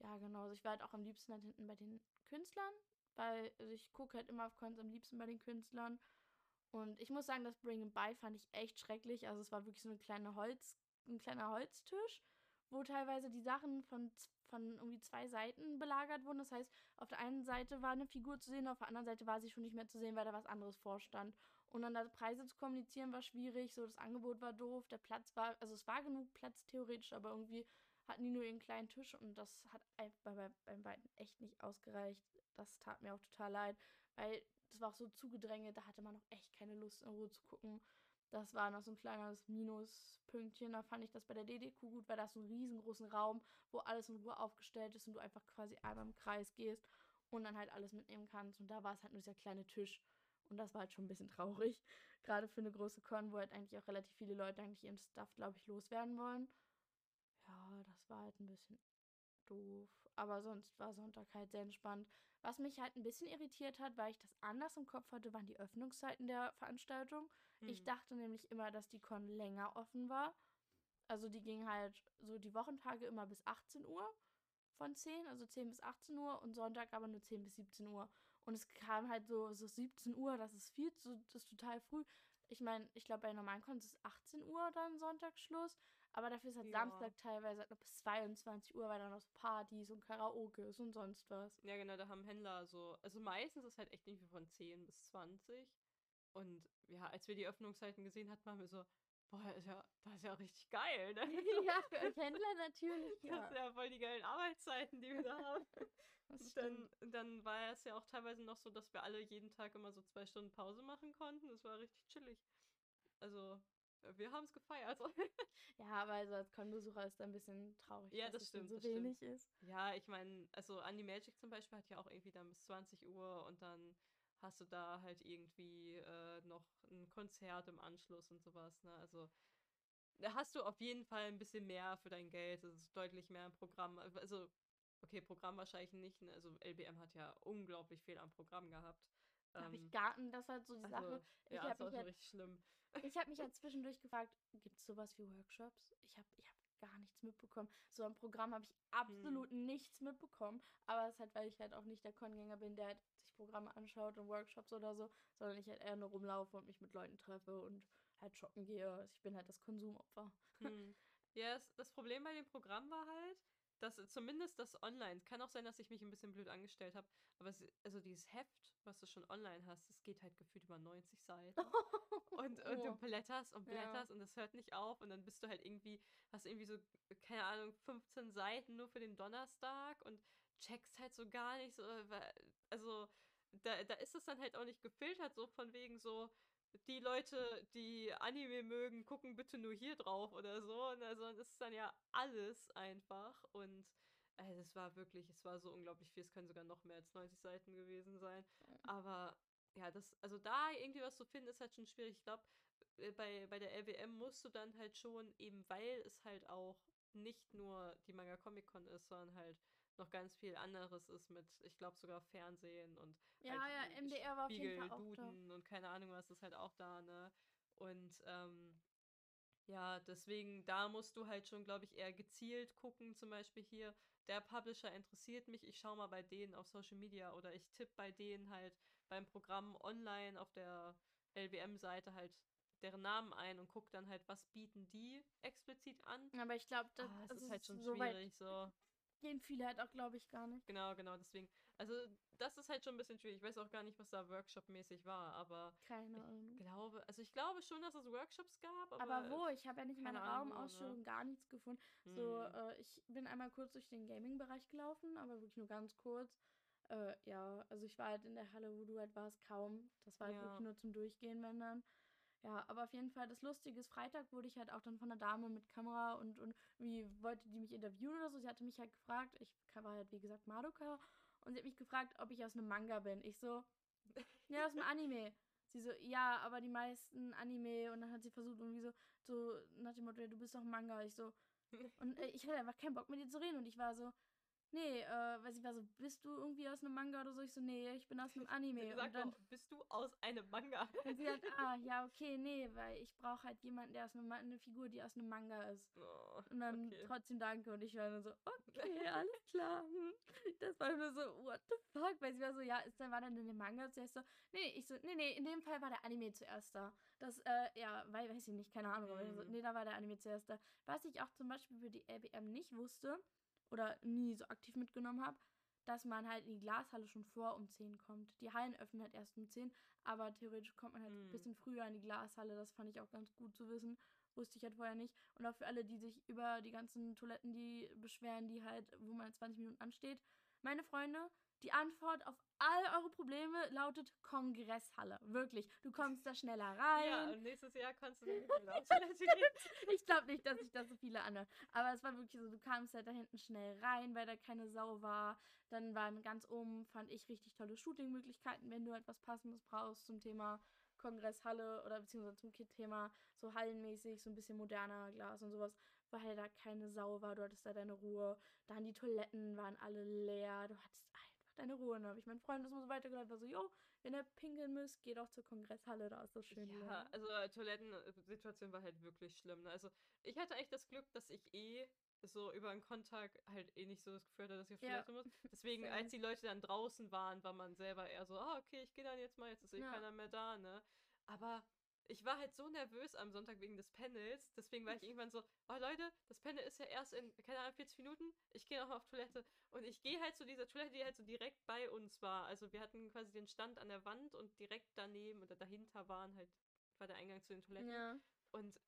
Ja, genau. Also ich war halt auch am liebsten halt hinten bei den Künstlern, weil also ich gucke halt immer auf Cons am liebsten bei den Künstlern. Und ich muss sagen, das Bring and Buy fand ich echt schrecklich. Also es war wirklich so eine kleine Holz, ein kleiner Holztisch, wo teilweise die Sachen von, von irgendwie zwei Seiten belagert wurden. Das heißt, auf der einen Seite war eine Figur zu sehen, auf der anderen Seite war sie schon nicht mehr zu sehen, weil da was anderes vorstand. Und dann da Preise zu kommunizieren war schwierig, so das Angebot war doof, der Platz war, also es war genug Platz theoretisch, aber irgendwie hatten die nur ihren kleinen Tisch und das hat bei, bei, beim Weiten echt nicht ausgereicht. Das tat mir auch total leid, weil das war auch so zugedrängt, da hatte man auch echt keine Lust in Ruhe zu gucken. Das war noch so ein kleines Minuspünktchen. Da fand ich das bei der DDQ gut, weil da so einen riesengroßen Raum, wo alles in Ruhe aufgestellt ist und du einfach quasi einmal im Kreis gehst und dann halt alles mitnehmen kannst. Und da war es halt nur dieser kleine Tisch. Und das war halt schon ein bisschen traurig. Gerade für eine große Con, wo halt eigentlich auch relativ viele Leute eigentlich ihren Stuff, glaube ich, loswerden wollen das war halt ein bisschen doof. Aber sonst war Sonntag halt sehr entspannt. Was mich halt ein bisschen irritiert hat, weil ich das anders im Kopf hatte, waren die Öffnungszeiten der Veranstaltung. Hm. Ich dachte nämlich immer, dass die Con länger offen war. Also die ging halt so die Wochentage immer bis 18 Uhr von 10, also 10 bis 18 Uhr und Sonntag aber nur 10 bis 17 Uhr. Und es kam halt so, so 17 Uhr, das ist viel, zu, das ist total früh. Ich meine, ich glaube, bei normalen Cons ist 18 Uhr dann Sonntagsschluss, aber dafür ist halt ja. Samstag teilweise halt noch bis 22 Uhr, weil dann noch so Partys und Karaoke ist und sonst was. Ja, genau, da haben Händler so. Also meistens ist halt echt irgendwie von 10 bis 20. Und ja, als wir die Öffnungszeiten gesehen hatten, waren wir so, boah, ist ja, das ist ja richtig geil, ne? ja, für euch Händler natürlich, ja. Das sind ja voll die geilen Arbeitszeiten, die wir da haben. Das dann, dann war es ja auch teilweise noch so, dass wir alle jeden Tag immer so zwei Stunden Pause machen konnten. Das war richtig chillig. Also, wir haben es gefeiert. ja, aber also als Con-Besucher ist da ein bisschen traurig, ja, dass das es stimmt, so wenig stimmt. ist. Ja, ich meine, also Animagic zum Beispiel hat ja auch irgendwie dann bis 20 Uhr und dann hast du da halt irgendwie äh, noch ein Konzert im Anschluss und sowas. Ne? Also da hast du auf jeden Fall ein bisschen mehr für dein Geld. Es ist deutlich mehr im Programm. Also, okay, Programm wahrscheinlich nicht. Ne? Also LBM hat ja unglaublich viel am Programm gehabt. Darf ähm, ich Garten, das ist halt so die also, Sache. Ich ja, habe mich halt, richtig schlimm. Ich habe mich halt zwischendurch gefragt, gibt es sowas wie Workshops? Ich habe ich hab gar nichts mitbekommen. So am Programm habe ich absolut Hm. nichts mitbekommen. Aber es ist halt, weil ich halt auch nicht der Kongänger bin, der halt sich Programme anschaut und Workshops oder so, sondern ich halt eher nur rumlaufe und mich mit Leuten treffe und halt shoppen gehe. Ich bin halt das Konsumopfer. Hm. Ja, es, das Problem bei dem Programm war halt, dass äh, zumindest das online, kann auch sein, dass ich mich ein bisschen blöd angestellt habe, aber es, also dieses Heft, was du schon online hast, das geht halt gefühlt über 90 Seiten. Und, und du Oh. blätterst und Ja. blätterst und das hört nicht auf und dann bist du halt irgendwie, hast irgendwie so, keine Ahnung, 15 Seiten nur für den Donnerstag und checkst halt so gar nicht so, äh, also da, da ist es dann halt auch nicht gefiltert, so von wegen so, die Leute, die Anime mögen, gucken bitte nur hier drauf oder so. Und also das ist dann ja alles einfach. Und äh, es war wirklich, es war so unglaublich viel. Es können sogar noch mehr als 90 Seiten gewesen sein. Aber ja, das, also da irgendwie was zu finden, ist halt schon schwierig. Ich glaube, bei, bei der LWM musst du dann halt schon, eben weil es halt auch nicht nur die Manga Comic Con ist, sondern halt noch ganz viel anderes ist mit, ich glaube sogar Fernsehen und Ja, halt ja, MDR war auf jeden Spiegel, Fall auch da. Duden und keine Ahnung was ist halt auch da, ne? Und ähm, ja, deswegen, da musst du halt schon, glaube ich, eher gezielt gucken. Zum Beispiel hier, der Publisher interessiert mich, ich schaue mal bei denen auf Social Media oder ich tippe bei denen halt beim Programm online auf der LBM-Seite halt deren Namen ein und gucke dann halt, was bieten die explizit an. Aber ich glaube, das, Ah, es also ist halt schon so schwierig, so. Gehen viele halt auch, glaube ich, gar nicht. Genau, genau, deswegen. Also, das ist halt schon ein bisschen schwierig. Ich weiß auch gar nicht, was da Workshop-mäßig war, aber Keine ich Ahnung. glaube, also ich glaube schon, dass es Workshops gab, aber. Aber wo? Ich habe ja nicht Ahnung wo, ne? Raumausstellung gar nichts gefunden. So, hm. äh, ich bin einmal kurz durch den Gaming-Bereich gelaufen, aber wirklich nur ganz kurz. Äh, ja, also ich war halt in der Halle, wo du halt warst, kaum. Das war halt Ja. wirklich nur zum Durchgehen, wenn dann. Ja, aber auf jeden Fall, das Lustige ist, Freitag wurde ich halt auch dann von einer Dame mit Kamera und, und wie wollte die mich interviewen oder so. Sie hatte mich halt gefragt, ich war halt wie gesagt Madoka, und sie hat mich gefragt, ob ich aus einem Manga bin. Ich so, ja, aus einem Anime. Sie so, ja, aber die meisten Anime und dann hat sie versucht irgendwie so, so nach dem Motto, ja, du bist doch Manga. Ich so, und äh, ich hatte einfach keinen Bock mit ihr zu reden und ich war so, nee, äh, weil sie war so, bist du irgendwie aus einem Manga oder so? Ich so, nee, ich bin aus einem Anime. Sag und dann doch, bist du aus einem Manga? und sie hat, ah, ja, okay, nee, weil ich brauche halt jemanden, der aus einem, eine Figur, die aus einem Manga ist. Oh, Und dann okay. trotzdem danke und ich war nur so, okay, alles klar. Das war nur so, what the fuck? Weil sie war so, ja, ist dann war dann in dem Manga zuerst so, nee, ich so, nee, nee, in dem Fall war der Anime zuerst da. Das, äh, ja, weil, weiß ich nicht, keine Ahnung, aber so, Mhm. nee, da war der Anime zuerst da. Was ich auch zum Beispiel für die LBM nicht wusste oder nie so aktiv mitgenommen habe, dass man halt in die Glashalle schon vor um 10 kommt. Die Hallen öffnen halt erst um 10, aber theoretisch kommt man halt ein Mhm. bisschen früher in die Glashalle. Das fand ich auch ganz gut zu wissen. Wusste ich halt vorher nicht. Und auch für alle, die sich über die ganzen Toiletten, die beschweren, die halt, wo man 20 Minuten ansteht. Meine Freunde, die Antwort auf all eure Probleme lautet Kongresshalle. Wirklich. Du kommst da schneller rein. Ja, und nächstes Jahr kannst du. Ich glaube nicht, dass sich das so viele anhören. Aber es war wirklich so, du kamst halt da hinten schnell rein, weil da keine Sau war. Dann waren ganz oben, fand ich, richtig tolle Shooting-Möglichkeiten, wenn du halt was Passendes brauchst zum Thema Kongresshalle oder beziehungsweise zum Thema so hallenmäßig, so ein bisschen moderner Glas und sowas, weil da keine Sau war. Du hattest da deine Ruhe. Dann die Toiletten waren alle leer. Du hattest deine Ruhe. Und dann habe ich meinen Freund das mal so weitergeleitet, war so, jo, wenn ihr pinkeln müsst, geht auch zur Kongresshalle, da ist das schön Ja, leer. also äh, Toilettensituation war halt wirklich schlimm. Ne? Also ich hatte echt das Glück, dass ich eh so über einen Kontakt halt eh nicht so das Gefühl hatte, dass ich auf Ja, Toilette muss. Deswegen, als die Leute dann draußen waren, war man selber eher so, ah, okay, ich gehe dann jetzt mal, jetzt ist eh Ja. keiner mehr da, ne? Aber ich war halt so nervös am Sonntag wegen des Panels, deswegen war ich irgendwann so, oh Leute, das Panel ist ja erst in, keine Ahnung, 40 Minuten, ich gehe noch mal auf Toilette. Und ich gehe halt zu dieser Toilette, die halt so direkt bei uns war. Also wir hatten quasi den Stand an der Wand und direkt daneben oder dahinter waren halt, war der Eingang zu den Toiletten. Ja. Und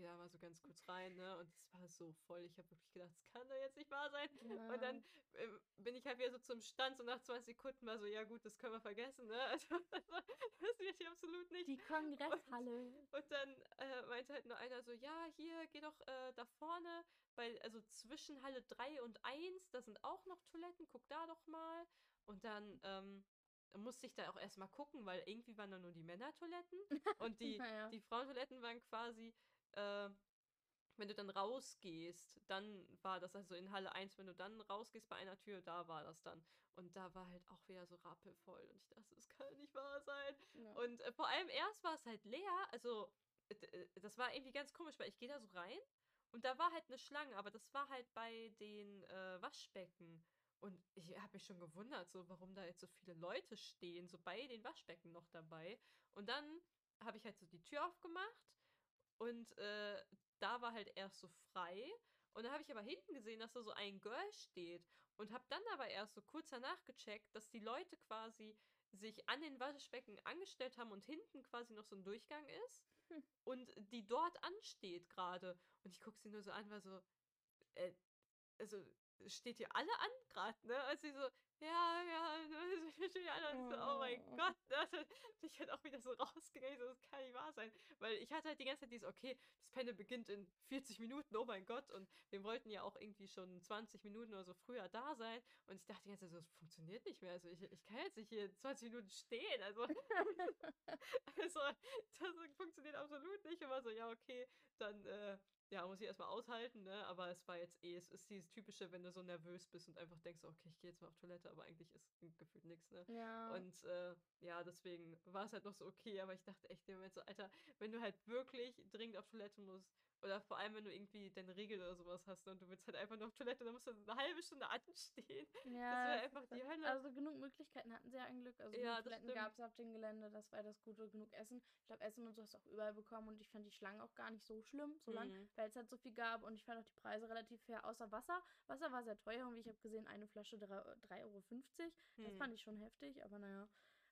gehe da mal so ganz kurz rein, ne? Und es war so voll. Ich habe wirklich gedacht, das kann doch jetzt nicht wahr sein. ja. Und dann ähm, bin ich halt wieder so zum Stand, so nach 20 Sekunden war so, ja gut, das können wir vergessen, ne? Also, das wird hier absolut nicht. Die Kongresshalle. Und dann äh, meinte halt nur einer so, ja, hier, geh doch äh, da vorne, bei, also zwischen Halle 3 und 1, da sind auch noch Toiletten, guck da doch mal. Und dann ähm, musste ich da auch erstmal gucken, weil irgendwie waren da nur die Männertoiletten und die, Naja. die Frauentoiletten waren quasi, äh, wenn du dann rausgehst, dann war das also in Halle 1, wenn du dann rausgehst bei einer Tür, da war das dann. Und da war halt auch wieder so rappelvoll. Und ich dachte, das kann nicht wahr sein. Ja. Und äh, vor allem erst war es halt leer. Also, äh, äh, das war irgendwie ganz komisch, weil ich gehe da so rein Und da war halt eine Schlange, aber das war halt bei den äh, Waschbecken. Und ich habe mich schon gewundert, so warum da jetzt so viele Leute stehen, so bei den Waschbecken noch dabei. Und dann habe ich halt so die Tür aufgemacht und äh, da war halt erst so frei. Und dann habe ich aber hinten gesehen, dass da so ein Girl steht. Und habe dann aber erst so kurz danach gecheckt, dass die Leute quasi sich an den Waschbecken angestellt haben und hinten quasi noch so ein Durchgang ist. Hm. Und die dort ansteht gerade. Und ich gucke sie nur so an, war so, äh, also steht ihr alle an gerade, ne? Und sie so, ja, ja, ja, und so, oh mein oh. Gott, ne? dann bin ich halt auch wieder so rausgegangen, so, das kann nicht wahr sein. Weil ich hatte halt die ganze Zeit dieses, okay, das Panel beginnt in 40 Minuten, oh mein Gott, und wir wollten ja auch irgendwie schon 20 Minuten oder so früher da sein. Und ich dachte die ganze Zeit so, das funktioniert nicht mehr. Also ich, ich kann jetzt nicht hier 20 Minuten stehen. Also, also das funktioniert absolut nicht. Und war so, ja, okay, dann äh, ja, muss ich erstmal aushalten, ne? Aber es war jetzt eh, es ist dieses typische, wenn du so nervös bist und einfach denkst, okay, ich gehe jetzt mal auf Toilette, aber eigentlich ist gefühlt nichts, ne? Ja. Und äh, ja, deswegen war es halt noch so okay, aber ich dachte echt im Moment so, Alter, wenn du halt wirklich dringend auf Toilette musst, oder vor allem, wenn du irgendwie deine Regel oder sowas hast und du willst halt einfach nur auf Toilette, dann musst du eine halbe Stunde anstehen. Ja, das wäre einfach die Hölle. Also genug Möglichkeiten hatten sie ja ein Glück. Also ja, Toiletten gab es auf dem Gelände, das war das Gute, genug Essen. Ich glaube, Essen und so hast du auch überall bekommen und ich fand die Schlangen auch gar nicht so schlimm, so lang, mhm. weil es halt so viel gab und ich fand auch die Preise relativ fair, außer Wasser. Wasser war sehr teuer und wie ich habe gesehen, eine Flasche 3,50 Euro. Mhm. Das fand ich schon heftig, aber naja.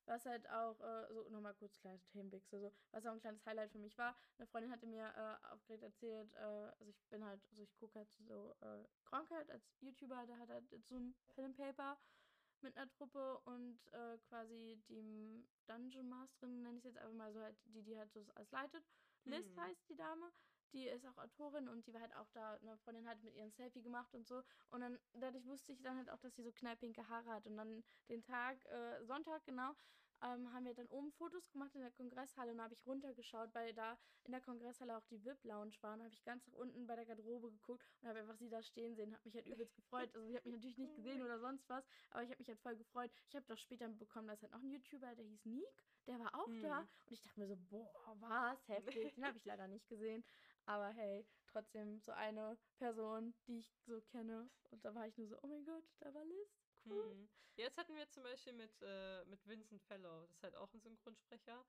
Was halt auch, äh, so nochmal kurz kleine Themenwechsel, so, was auch ein kleines Highlight für mich war. Eine Freundin hatte mir äh, aufgeregt erzählt, äh, also ich bin halt, also ich gucke halt so, äh, Gronk halt als YouTuber, der hat halt so ein Pen and Paper mit einer Truppe und äh, quasi die Dungeon Masterin, nenne ich es jetzt einfach mal so halt, die, die halt so als leitet. Liz mhm. heißt die Dame die ist auch Autorin und die war halt auch da, eine Freundin hat mit ihren Selfie gemacht und so. Und dann, dadurch wusste ich dann halt auch, dass sie so knallpinke Haare hat. Und dann den Tag, äh, Sonntag genau, ähm, haben wir dann oben Fotos gemacht in der Kongresshalle und habe ich runtergeschaut, weil da in der Kongresshalle auch die VIP-Lounge war. Und habe ich ganz nach unten bei der Garderobe geguckt und habe einfach sie da stehen sehen. Habe mich halt übelst gefreut. Also ich habe mich natürlich nicht gesehen oder sonst was, aber ich habe mich halt voll gefreut. Ich habe doch später bekommen, dass halt noch ein YouTuber, der hieß Nick, der war auch mhm. da. Und ich dachte mir so, boah, was, heftig. Den habe ich leider nicht gesehen. Aber hey, trotzdem so eine Person, die ich so kenne. Und da war ich nur so, oh mein Gott, da war Liz. Cool. Mhm. Jetzt hatten wir zum Beispiel mit, äh, mit Vincent Fellow, das ist halt auch ein Synchronsprecher.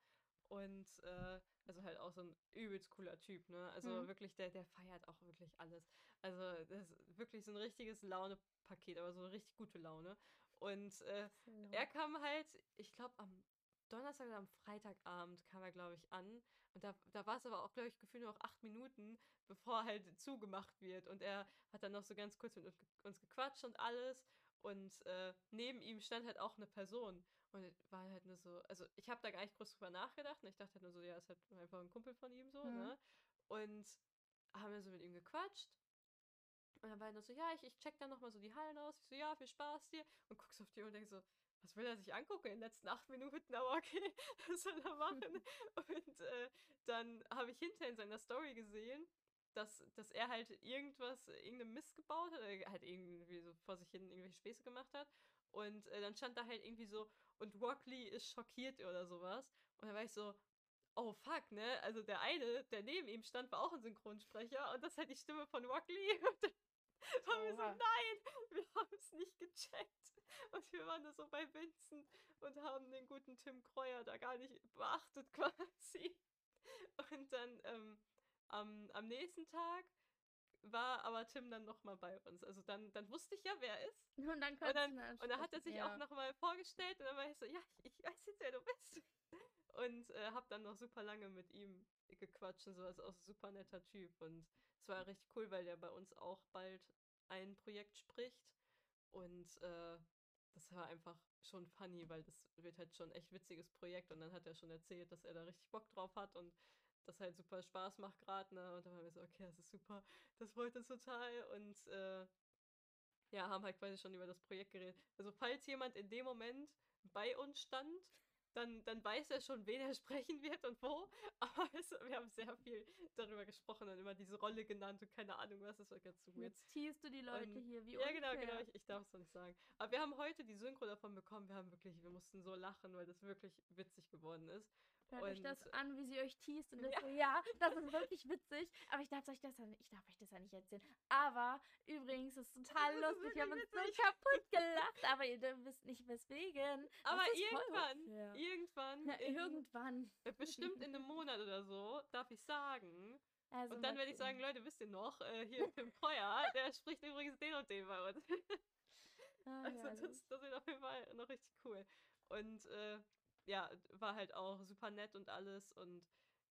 Und äh, also halt auch so ein übelst cooler Typ, ne? Also mhm. wirklich, der, der feiert auch wirklich alles. Also das ist wirklich so ein richtiges Laune-Paket, aber so eine richtig gute Laune. Und äh, er kam halt, ich glaube, am Donnerstag oder am Freitagabend kam er, glaube ich, an. Und da, da war es aber auch, glaube ich, gefühlt nur noch acht Minuten, bevor halt zugemacht wird. Und er hat dann noch so ganz kurz mit uns gequatscht und alles. Und äh, neben ihm stand halt auch eine Person. Und war halt nur so, also ich habe da gar nicht groß drüber nachgedacht. Und ich dachte halt nur so, ja, ist halt einfach ein Kumpel von ihm so, mhm. ne? Und haben wir so mit ihm gequatscht. Und dann war er nur so, ja, ich, ich check dann nochmal so die Hallen aus. Ich so, ja, viel Spaß dir. Und guckst auf die Uhr und denkst so, was will er sich angucken in den letzten acht Minuten, aber okay, was soll er machen? und äh, dann habe ich hinterher in seiner Story gesehen, dass, dass er halt irgendwas, irgendeine Mist gebaut hat, oder halt irgendwie so vor sich hin irgendwelche Späße gemacht hat. Und äh, dann stand da halt irgendwie so, und Rockley ist schockiert oder sowas. Und dann war ich so, oh fuck, ne? Also der eine, der neben ihm stand, war auch ein Synchronsprecher und das ist halt die Stimme von Rockley. Und dann waren wir so, nein, wir haben es nicht gecheckt. Und wir waren da so bei Vincent und haben den guten Tim Kreuer da gar nicht beachtet quasi. Und dann ähm, am, am nächsten Tag war aber Tim dann nochmal bei uns. Also dann, dann wusste ich ja, wer er ist. Und dann, und dann, und dann hat er sich ja. auch nochmal vorgestellt und dann war ich so, ja, ich, ich weiß jetzt, wer du bist. Und äh, hab dann noch super lange mit ihm gequatscht und so, also auch super netter Typ. Und es war richtig cool, weil der bei uns auch bald ein Projekt spricht. Und äh, das war einfach schon funny, weil das wird halt schon echt witziges Projekt. Und dann hat er schon erzählt, dass er da richtig Bock drauf hat und das halt super Spaß macht gerade, ne? Und dann waren wir so, okay, das ist super, das freut uns total. Und äh, ja, haben halt quasi schon über das Projekt geredet. Also falls jemand in dem Moment bei uns stand, dann, dann weiß er schon, wen er sprechen wird und wo. Aber es, wir haben sehr viel darüber gesprochen und immer diese Rolle genannt und keine Ahnung was. Das war ganz so weird. Jetzt teast du die Leute und, hier, wie Ja, genau, genau. Ich, ich darf es noch nicht sagen. Aber wir haben heute die Synchro davon bekommen. Wir haben wirklich, wir mussten so lachen, weil das wirklich witzig geworden ist. Hört euch Und, das äh, an, wie sie euch teast und das Ja. so, ja, das ist wirklich witzig. Aber ich darf euch das ja nicht, ich darf euch das ja nicht erzählen. Aber übrigens ist total Das ist lustig. Wir haben uns so kaputt gelacht, aber ihr wisst nicht weswegen. Das Aber ist irgendwann, unfair. irgendwann, Ja, in, irgendwann. äh, bestimmt in einem Monat oder so, darf ich sagen. Also Und dann werde ich sagen. Leute, wisst ihr noch, äh, hier Tim Kreuer, der spricht übrigens den und den bei uns. Ah, Also herrlich. das, das wird auf jeden Fall noch richtig cool. Und äh, ja, war halt auch super nett und alles. Und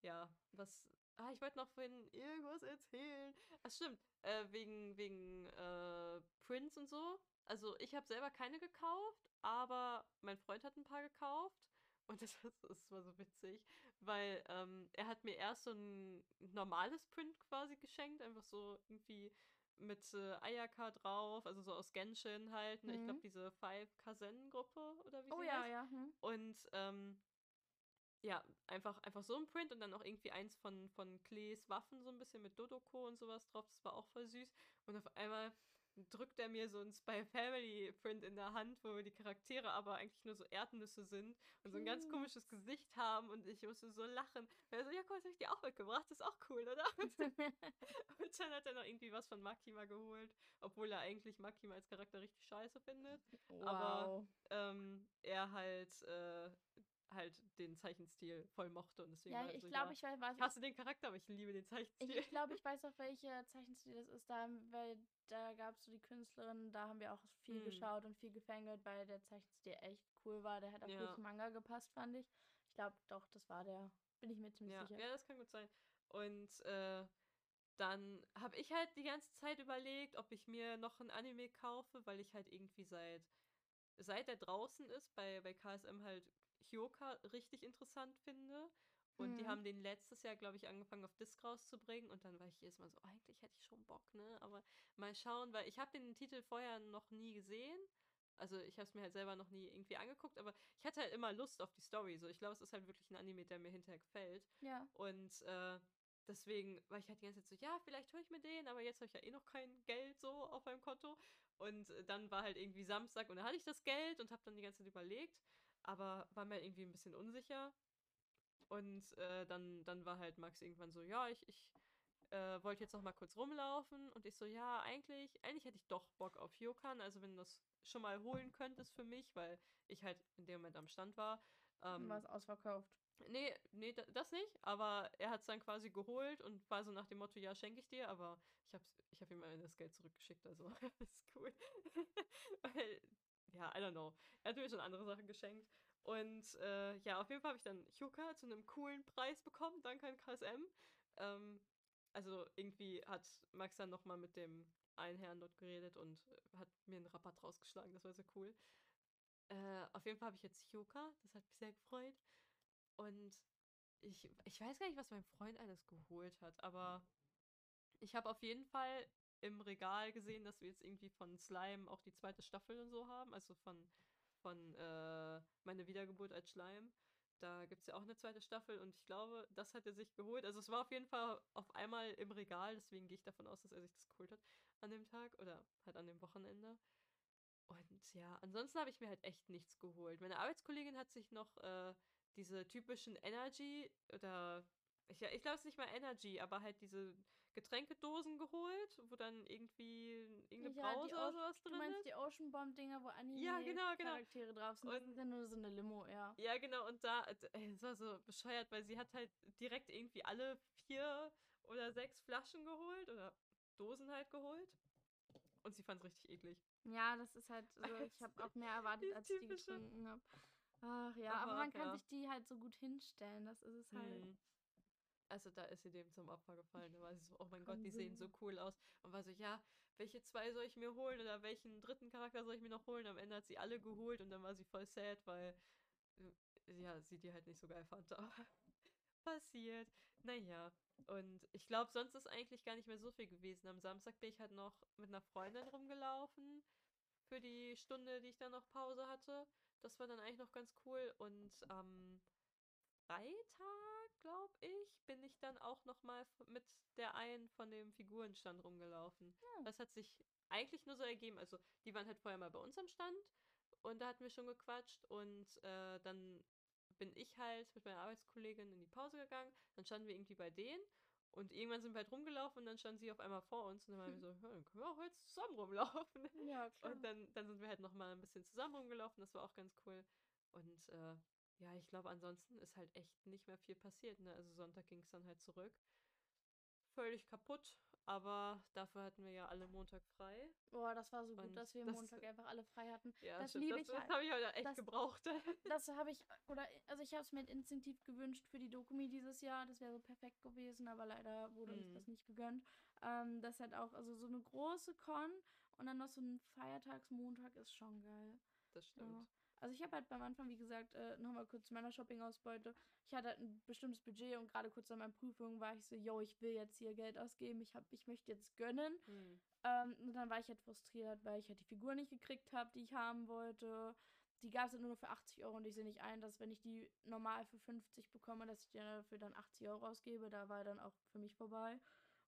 ja, was. Ah, ich wollte noch vorhin irgendwas erzählen. Ach stimmt, äh, wegen, wegen äh, Prince und so. Also ich habe selber keine gekauft, aber mein Freund hat ein paar gekauft. Und das, das war so witzig, weil ähm, er hat mir erst so ein normales Print quasi geschenkt, einfach so irgendwie mit äh, Ayaka drauf, also so aus Genshin halt. Ne? Ich glaube, Mhm. diese Five Kazen-Gruppe oder wie Oh sie ja, heißt. ja. Hm. Und ähm, ja, einfach, einfach so ein Print und dann auch irgendwie eins von, von Klees Waffen, so ein bisschen mit Dodoko und sowas drauf. Das war auch voll süß. Und auf einmal drückt er mir so ein Spy Family Print in der Hand, wo die Charaktere aber eigentlich nur so Erdnüsse sind und so ein ganz komisches Gesicht haben und ich musste so lachen. Er so, ja, guck, das hab ich dir auch mitgebracht, das ist auch cool, oder? Und dann hat er noch irgendwie was von Makima geholt, obwohl er eigentlich Makima als Charakter richtig scheiße findet Aber- wow. ähm, er halt, äh, halt den Zeichenstil voll mochte und deswegen Ja, war ich so, glaube, ja, ich weiß, ich hasse den Charakter, aber ich liebe den Ich, Zeichenstil. ich glaube, ich weiß auch, welcher Zeichenstil das ist, da, weil da gab es so die Künstlerin, da haben wir auch viel Hm. geschaut und viel gefangirlt, weil der Zeichenstil echt cool war. Der hat auch Ja. gut zum Manga gepasst, fand ich. Ich glaube, doch, das war der. Bin ich mir ziemlich ja, sicher. ja, das kann gut sein. Und äh, dann habe ich halt die ganze Zeit überlegt, ob ich mir noch ein Anime kaufe, weil ich halt irgendwie seit seit er draußen ist, bei, bei KSM halt Hyoka richtig interessant finde. Und die Mhm. haben den letztes Jahr, glaube ich, angefangen auf Disc rauszubringen. Und dann war ich jedes Mal so, eigentlich hätte ich schon Bock, ne? Aber mal schauen, weil ich habe den Titel vorher noch nie gesehen. Also ich habe es mir halt selber noch nie irgendwie angeguckt, aber ich hatte halt immer Lust auf die Story. So, ich glaube, es ist halt wirklich ein Anime, der mir hinterher gefällt. Ja. Und äh, deswegen war ich halt die ganze Zeit so, ja, vielleicht hole ich mir den, aber jetzt habe ich ja eh noch kein Geld so auf meinem Konto. Und äh, dann war halt irgendwie Samstag und da hatte ich das Geld und habe dann die ganze Zeit überlegt, aber war mir irgendwie ein bisschen unsicher. Und äh, dann, dann war halt Max irgendwann so, ja, ich, ich äh, wollte jetzt noch mal kurz rumlaufen. Und ich so, ja, eigentlich, eigentlich hätte ich doch Bock auf Hyokan. Also wenn du das schon mal holen könntest für mich, weil ich halt in dem Moment am Stand war. Ähm, war es ausverkauft. Nee, nee, da- das nicht. Aber er hat es dann quasi geholt und war so nach dem Motto, ja, schenke ich dir, aber ich habe ich hab ihm das Geld zurückgeschickt, also ist cool. Weil, ja, I don't know. Er hat mir schon andere Sachen geschenkt. Und äh, ja, auf jeden Fall habe ich dann Hyuka zu einem coolen Preis bekommen, danke an KSM. Ähm, also irgendwie hat Max dann nochmal mit dem einen Herrn dort geredet und äh, hat mir einen Rabatt rausgeschlagen, das war sehr cool. Äh, auf jeden Fall habe ich jetzt Hyuka, das hat mich sehr gefreut. Und ich, ich weiß gar nicht, was mein Freund alles geholt hat, aber ich habe auf jeden Fall im Regal gesehen, dass wir jetzt irgendwie von Slime auch die zweite Staffel und so haben, also von, von äh, Meine Wiedergeburt als Schleim. Da gibt es ja auch eine zweite Staffel und ich glaube, das hat er sich geholt. Also es war auf jeden Fall auf einmal im Regal, deswegen gehe ich davon aus, dass er sich das geholt hat an dem Tag oder halt an dem Wochenende. Und ja, ansonsten habe ich mir halt echt nichts geholt. Meine Arbeitskollegin hat sich noch äh, diese typischen Energy oder ich, ich glaube es ist nicht mal Energy, aber halt diese Getränkedosen geholt, wo dann irgendwie irgendeine Ja, Brause oder sowas Du drin meinst ist. die Ocean Bomb Dinger, wo Anime Ja, genau, genau. Charaktere drauf sind. Das Und- ist ja nur so eine Limo, ja. Ja, genau, und da, äh, es war so bescheuert, weil sie hat halt direkt irgendwie alle vier oder sechs Flaschen geholt oder Dosen halt geholt. Und sie fand es richtig eklig. Ja, das ist halt so, ich habe auch mehr erwartet, als ich die getrunken habe. Ach ja, aber, Aber man kann ja. sich die halt so gut hinstellen, das ist es halt. Hm. Also da ist sie dem zum Opfer gefallen. Da war sie so, oh mein Gott, die sehen so cool aus. Und war so, ja, welche zwei soll ich mir holen oder welchen dritten Charakter soll ich mir noch holen? Am Ende hat sie alle geholt und dann war sie voll sad, weil äh, ja, sie die halt nicht so geil fand. Aber passiert. Naja. Und ich glaube, sonst ist eigentlich gar nicht mehr so viel gewesen. Am Samstag bin ich halt noch mit einer Freundin rumgelaufen für die Stunde, die ich dann noch Pause hatte. Das war dann eigentlich noch ganz cool. Und am Freitag, glaube ich, bin ich dann auch noch mal mit der einen von dem Figurenstand rumgelaufen. Hm. Das hat sich eigentlich nur so ergeben. Also die waren halt vorher mal bei uns am Stand und da hatten wir schon gequatscht und äh, dann bin ich halt mit meiner Arbeitskollegin in die Pause gegangen. Dann standen wir irgendwie bei denen und irgendwann sind wir halt rumgelaufen und dann stand sie auf einmal vor uns und dann waren wir so, ja, dann können wir auch jetzt zusammen rumlaufen. Ja, klar. Und dann, dann sind wir halt nochmal ein bisschen zusammen rumgelaufen, das war auch ganz cool. Und äh, ja, ich glaube, ansonsten ist halt echt nicht mehr viel passiert. Ne? Also Sonntag ging es dann halt zurück. Völlig kaputt, aber dafür hatten wir ja alle Montag frei. Boah, das war so gut, Und dass wir das- Montag einfach alle frei hatten. Ja, Das liebe ich das halt. habe ich heute echt Das- gebraucht. Das habe ich, oder, also ich habe es mir instinktiv gewünscht für die Dokumi dieses Jahr. Das wäre so perfekt gewesen, aber leider wurde uns Mhm. das nicht gegönnt. Ähm, das hat auch, also so eine große Con und dann noch so ein Feiertagsmontag ist schon geil. Das stimmt. Ja. Also ich habe halt beim Anfang, wie gesagt, äh, nochmal kurz zu meiner Shopping-Ausbeute. Ich hatte halt ein bestimmtes Budget und gerade kurz an meinen Prüfungen war ich so, yo, ich will jetzt hier Geld ausgeben, ich, hab, ich möchte jetzt gönnen. Hm. Ähm, und dann war ich halt frustriert, weil ich halt die Figur nicht gekriegt habe, die ich haben wollte. Die gab es halt nur für 80 Euro und ich sehe nicht ein, dass wenn ich die normal für 50 bekomme, dass ich die dafür dann 80 Euro ausgebe. Da war dann auch für mich vorbei.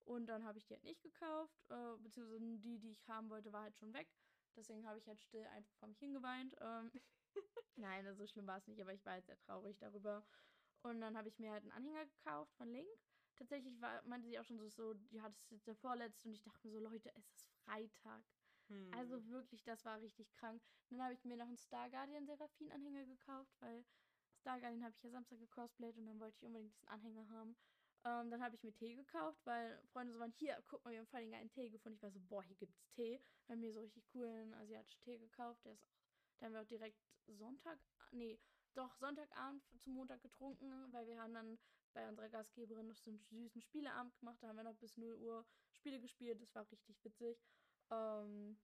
Und dann habe ich die halt nicht gekauft, äh, beziehungsweise die, die ich haben wollte, war halt schon weg. Deswegen habe ich halt still einfach vor mich hingeweint. Ähm, Nein, also so schlimm war es nicht, aber ich war halt sehr traurig darüber. Und dann habe ich mir halt einen Anhänger gekauft von Link. Tatsächlich war, meinte sie auch schon so, so, ja, das ist jetzt der vorletzte. Und ich dachte mir so, Leute, es ist Freitag. Hm. Also wirklich, das war richtig krank. Dann habe ich mir noch einen Star Guardian Seraphin Anhänger gekauft, weil Star Guardian habe ich ja Samstag gecosplayt und dann wollte ich unbedingt diesen Anhänger haben. Ähm, dann habe ich mir Tee gekauft, weil Freunde so waren, hier, guck mal, wir haben voll den geilen Tee gefunden. Ich war so, boah, hier gibt's Tee. Haben mir so richtig coolen asiatischen Tee gekauft. Der ist auch, da haben wir auch direkt Sonntag, nee, doch Sonntagabend zum Montag getrunken, weil wir haben dann bei unserer Gastgeberin noch so einen süßen Spieleabend gemacht. Da haben wir noch bis 0 Uhr Spiele gespielt. Das war richtig witzig. Ähm,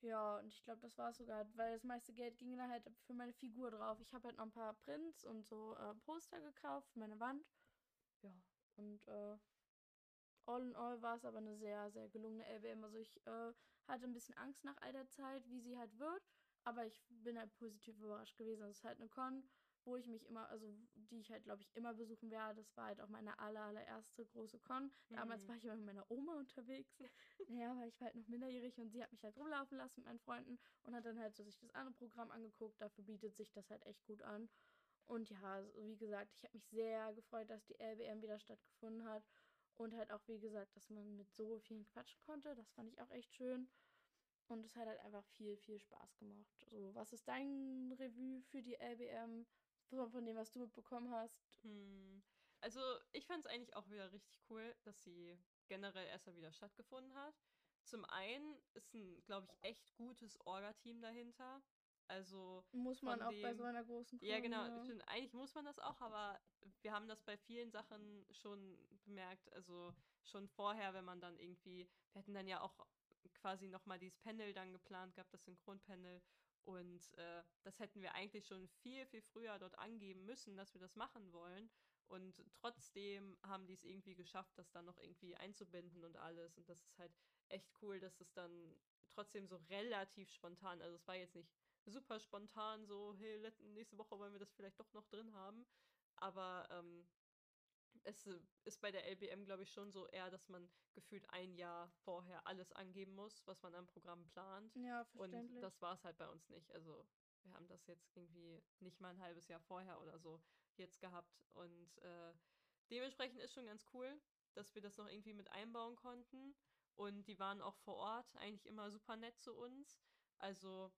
ja, und ich glaube, das war es sogar, weil das meiste Geld ging dann halt für meine Figur drauf. Ich habe halt noch ein paar Prints und so äh, Poster gekauft für meine Wand. Ja, und äh, all in all war es aber eine sehr, sehr gelungene LBM. Also ich äh, hatte ein bisschen Angst nach all der Zeit, wie sie halt wird. Aber ich bin halt positiv überrascht gewesen. Also es ist halt eine Con, wo ich mich immer, also die ich halt, glaube ich, immer besuchen werde. Das war halt auch meine aller, allererste große Con. Damals Mhm. war ich immer mit meiner Oma unterwegs. naja, weil ich war halt noch minderjährig und sie hat mich halt rumlaufen lassen mit meinen Freunden und hat dann halt so sich das andere Programm angeguckt. Dafür bietet sich das halt echt gut an. Und ja, so wie gesagt, ich habe mich sehr gefreut, dass die LBM wieder stattgefunden hat. Und halt auch, wie gesagt, dass man mit so vielen quatschen konnte. Das fand ich auch echt schön. Und es hat halt einfach viel, viel Spaß gemacht. So, was ist dein Revue für die LBM? Von, dem, was du mitbekommen hast? Hm. Also, ich fand es eigentlich auch wieder richtig cool, dass sie generell erst mal wieder stattgefunden hat. Zum einen ist ein, glaube ich, echt gutes Orga-Team dahinter. Also, Muss man auch bei dem- so einer großen ja, Con, genau, ja. stimmt. eigentlich muss man das auch, aber wir haben das bei vielen Sachen schon bemerkt. Also, schon vorher, wenn man dann irgendwie, wir hatten dann ja auch quasi nochmal dieses Panel dann geplant gehabt, das Synchronpanel. Und äh, das hätten wir eigentlich schon viel, viel früher dort angeben müssen, dass wir das machen wollen. Und trotzdem haben die es irgendwie geschafft, das dann noch irgendwie einzubinden und alles. Und das ist halt echt cool, dass es dann trotzdem so relativ spontan, also es war jetzt nicht super spontan, so, hey, nächste Woche wollen wir das vielleicht doch noch drin haben. Aber ähm, es äh, ist bei der LBM, glaube ich, schon so eher, dass man gefühlt ein Jahr vorher alles angeben muss, was man am Programm plant. Ja, Und verständlich. das war es halt bei uns nicht. Also wir haben das jetzt irgendwie nicht mal ein halbes Jahr vorher oder so jetzt gehabt. Und äh, dementsprechend ist schon ganz cool, dass wir das noch irgendwie mit einbauen konnten. Und die waren auch vor Ort eigentlich immer super nett zu uns. Also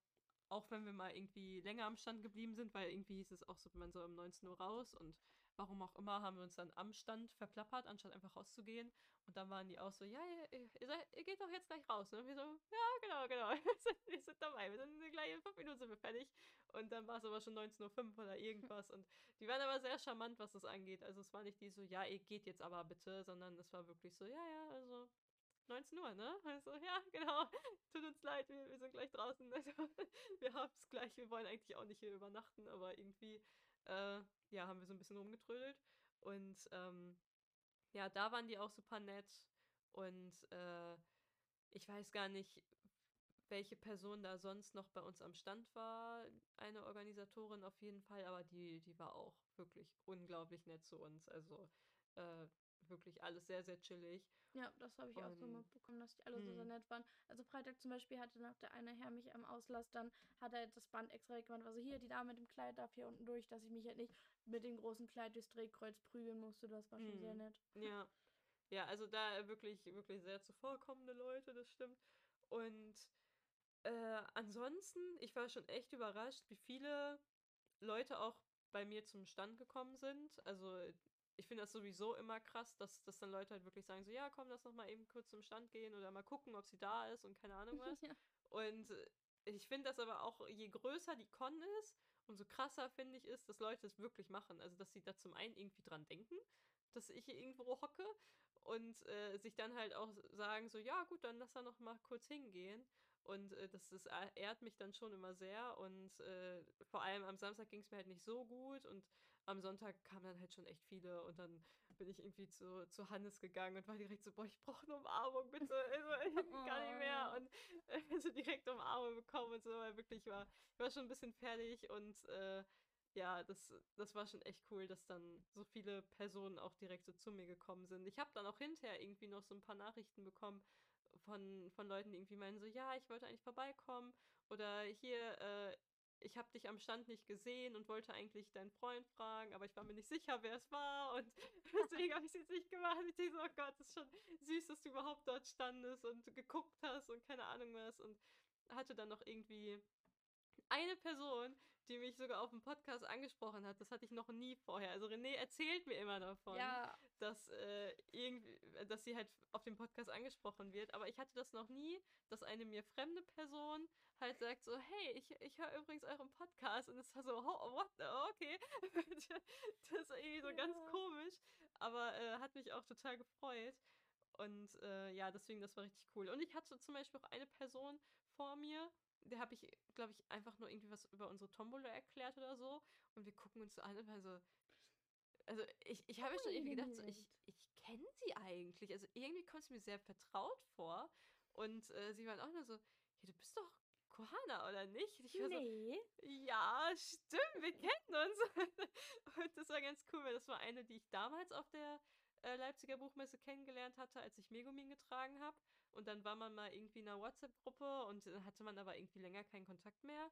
auch wenn wir mal irgendwie länger am Stand geblieben sind, weil irgendwie hieß es auch so, man soll um 19 Uhr raus und warum auch immer haben wir uns dann am Stand verplappert, anstatt einfach rauszugehen. Und dann waren die auch so, ja, ihr, ihr, seid, ihr geht doch jetzt gleich raus. Ne? Und wir so, ja, genau, genau, wir sind, wir sind dabei, wir sind gleich in fünf Minuten sind wir fertig. Und dann war es aber schon 19.05 Uhr oder irgendwas. Und die waren aber sehr charmant, was das angeht. Also es war nicht die so, ja, ihr geht jetzt aber bitte, sondern es war wirklich so, ja, ja, also 19 Uhr, ne? Also, ja, genau. Tut uns leid, wir, wir sind gleich draußen. Also, wir haben es gleich, wir wollen eigentlich auch nicht hier übernachten, aber irgendwie, äh, ja, haben wir so ein bisschen rumgetrödelt. Und ähm, ja, da waren die auch super nett. Und äh, ich weiß gar nicht, welche Person da sonst noch bei uns am Stand war. Eine Organisatorin auf jeden Fall, aber die, die war auch wirklich unglaublich nett zu uns. Also, äh, wirklich alles sehr, sehr chillig. Ja, das habe ich auch so Und- mitbekommen, dass die alle so sehr Hm. nett waren. Also Freitag zum Beispiel hatte noch der eine Herr mich am Auslass, dann hat er das Band extra weggemacht, war so hier, die Dame mit dem Kleid darf hier unten durch, dass ich mich halt nicht mit dem großen Kleid durchs Drehkreuz prügeln musste. Das war schon sehr Hm. nett. Ja. Ja, also da wirklich, wirklich sehr zuvorkommende Leute, das stimmt. Und äh, ansonsten, ich war schon echt überrascht, wie viele Leute auch bei mir zum Stand gekommen sind. Also ich finde das sowieso immer krass, dass, dass dann Leute halt wirklich sagen, so ja, komm, lass noch mal eben kurz zum Stand gehen oder mal gucken, ob sie da ist und keine Ahnung was. ja. Und äh, ich finde das aber auch, je größer die Con ist, umso krasser finde ich ist, dass Leute es wirklich machen. Also, dass sie da zum einen irgendwie dran denken, dass ich hier irgendwo hocke und äh, sich dann halt auch sagen, so, ja, gut, dann lass da noch mal kurz hingehen. Und äh, das, das eh- ehrt mich dann schon immer sehr. Und äh, vor allem am Samstag ging es mir halt nicht so gut. Und am Sonntag kamen dann halt schon echt viele. Und dann bin ich irgendwie zu, zu Hannes gegangen und war direkt so, boah, ich brauche eine Umarmung, bitte. Also, ich kann nicht mehr. Oh. Und äh, so direkt Umarmung bekommen und so, weil wirklich war, ich war schon ein bisschen fertig und äh, ja, das, das war schon echt cool, dass dann so viele Personen auch direkt so zu mir gekommen sind. Ich habe dann auch hinterher irgendwie noch so ein paar Nachrichten bekommen von, von Leuten, die irgendwie meinen so, ja, ich wollte eigentlich vorbeikommen oder hier, äh, ich habe dich am Stand nicht gesehen und wollte eigentlich deinen Freund fragen, aber ich war mir nicht sicher, wer es war und deswegen habe ich es jetzt nicht gemacht. Ich denke so, oh Gott, das ist schon süß, dass du überhaupt dort standest und geguckt hast und keine Ahnung was und hatte dann noch irgendwie eine Person, die mich sogar auf dem Podcast angesprochen hat. Das hatte ich noch nie vorher. Also René erzählt mir immer davon, Ja, dass äh, irgendwie, dass sie halt auf dem Podcast angesprochen wird. Aber ich hatte das noch nie, dass eine mir fremde Person halt sagt so, hey, ich, ich höre übrigens euren Podcast. Und es war so, oh, what? Oh, okay. das ist irgendwie so ganz Ja. komisch. Aber äh, hat mich auch total gefreut. Und äh, ja, deswegen, das war richtig cool. Und ich hatte zum Beispiel auch eine Person vor mir, der habe ich, glaube ich, einfach nur irgendwie was über unsere Tombola erklärt oder so. Und wir gucken uns so an und waren so. Also ich, ich habe schon irgendwie gedacht, so, ich, ich kenne sie eigentlich. Also irgendwie kommt sie mir sehr vertraut vor. Und äh, sie waren auch nur so, hey, du bist doch Kohana, oder nicht? Ich war so, nee. ja, stimmt, wir kennen uns. Und das war ganz cool, weil das war eine, die ich damals auf der äh, Leipziger Buchmesse kennengelernt hatte, als ich Megumin getragen habe. Und dann war man mal irgendwie in einer WhatsApp-Gruppe und dann hatte man aber irgendwie länger keinen Kontakt mehr.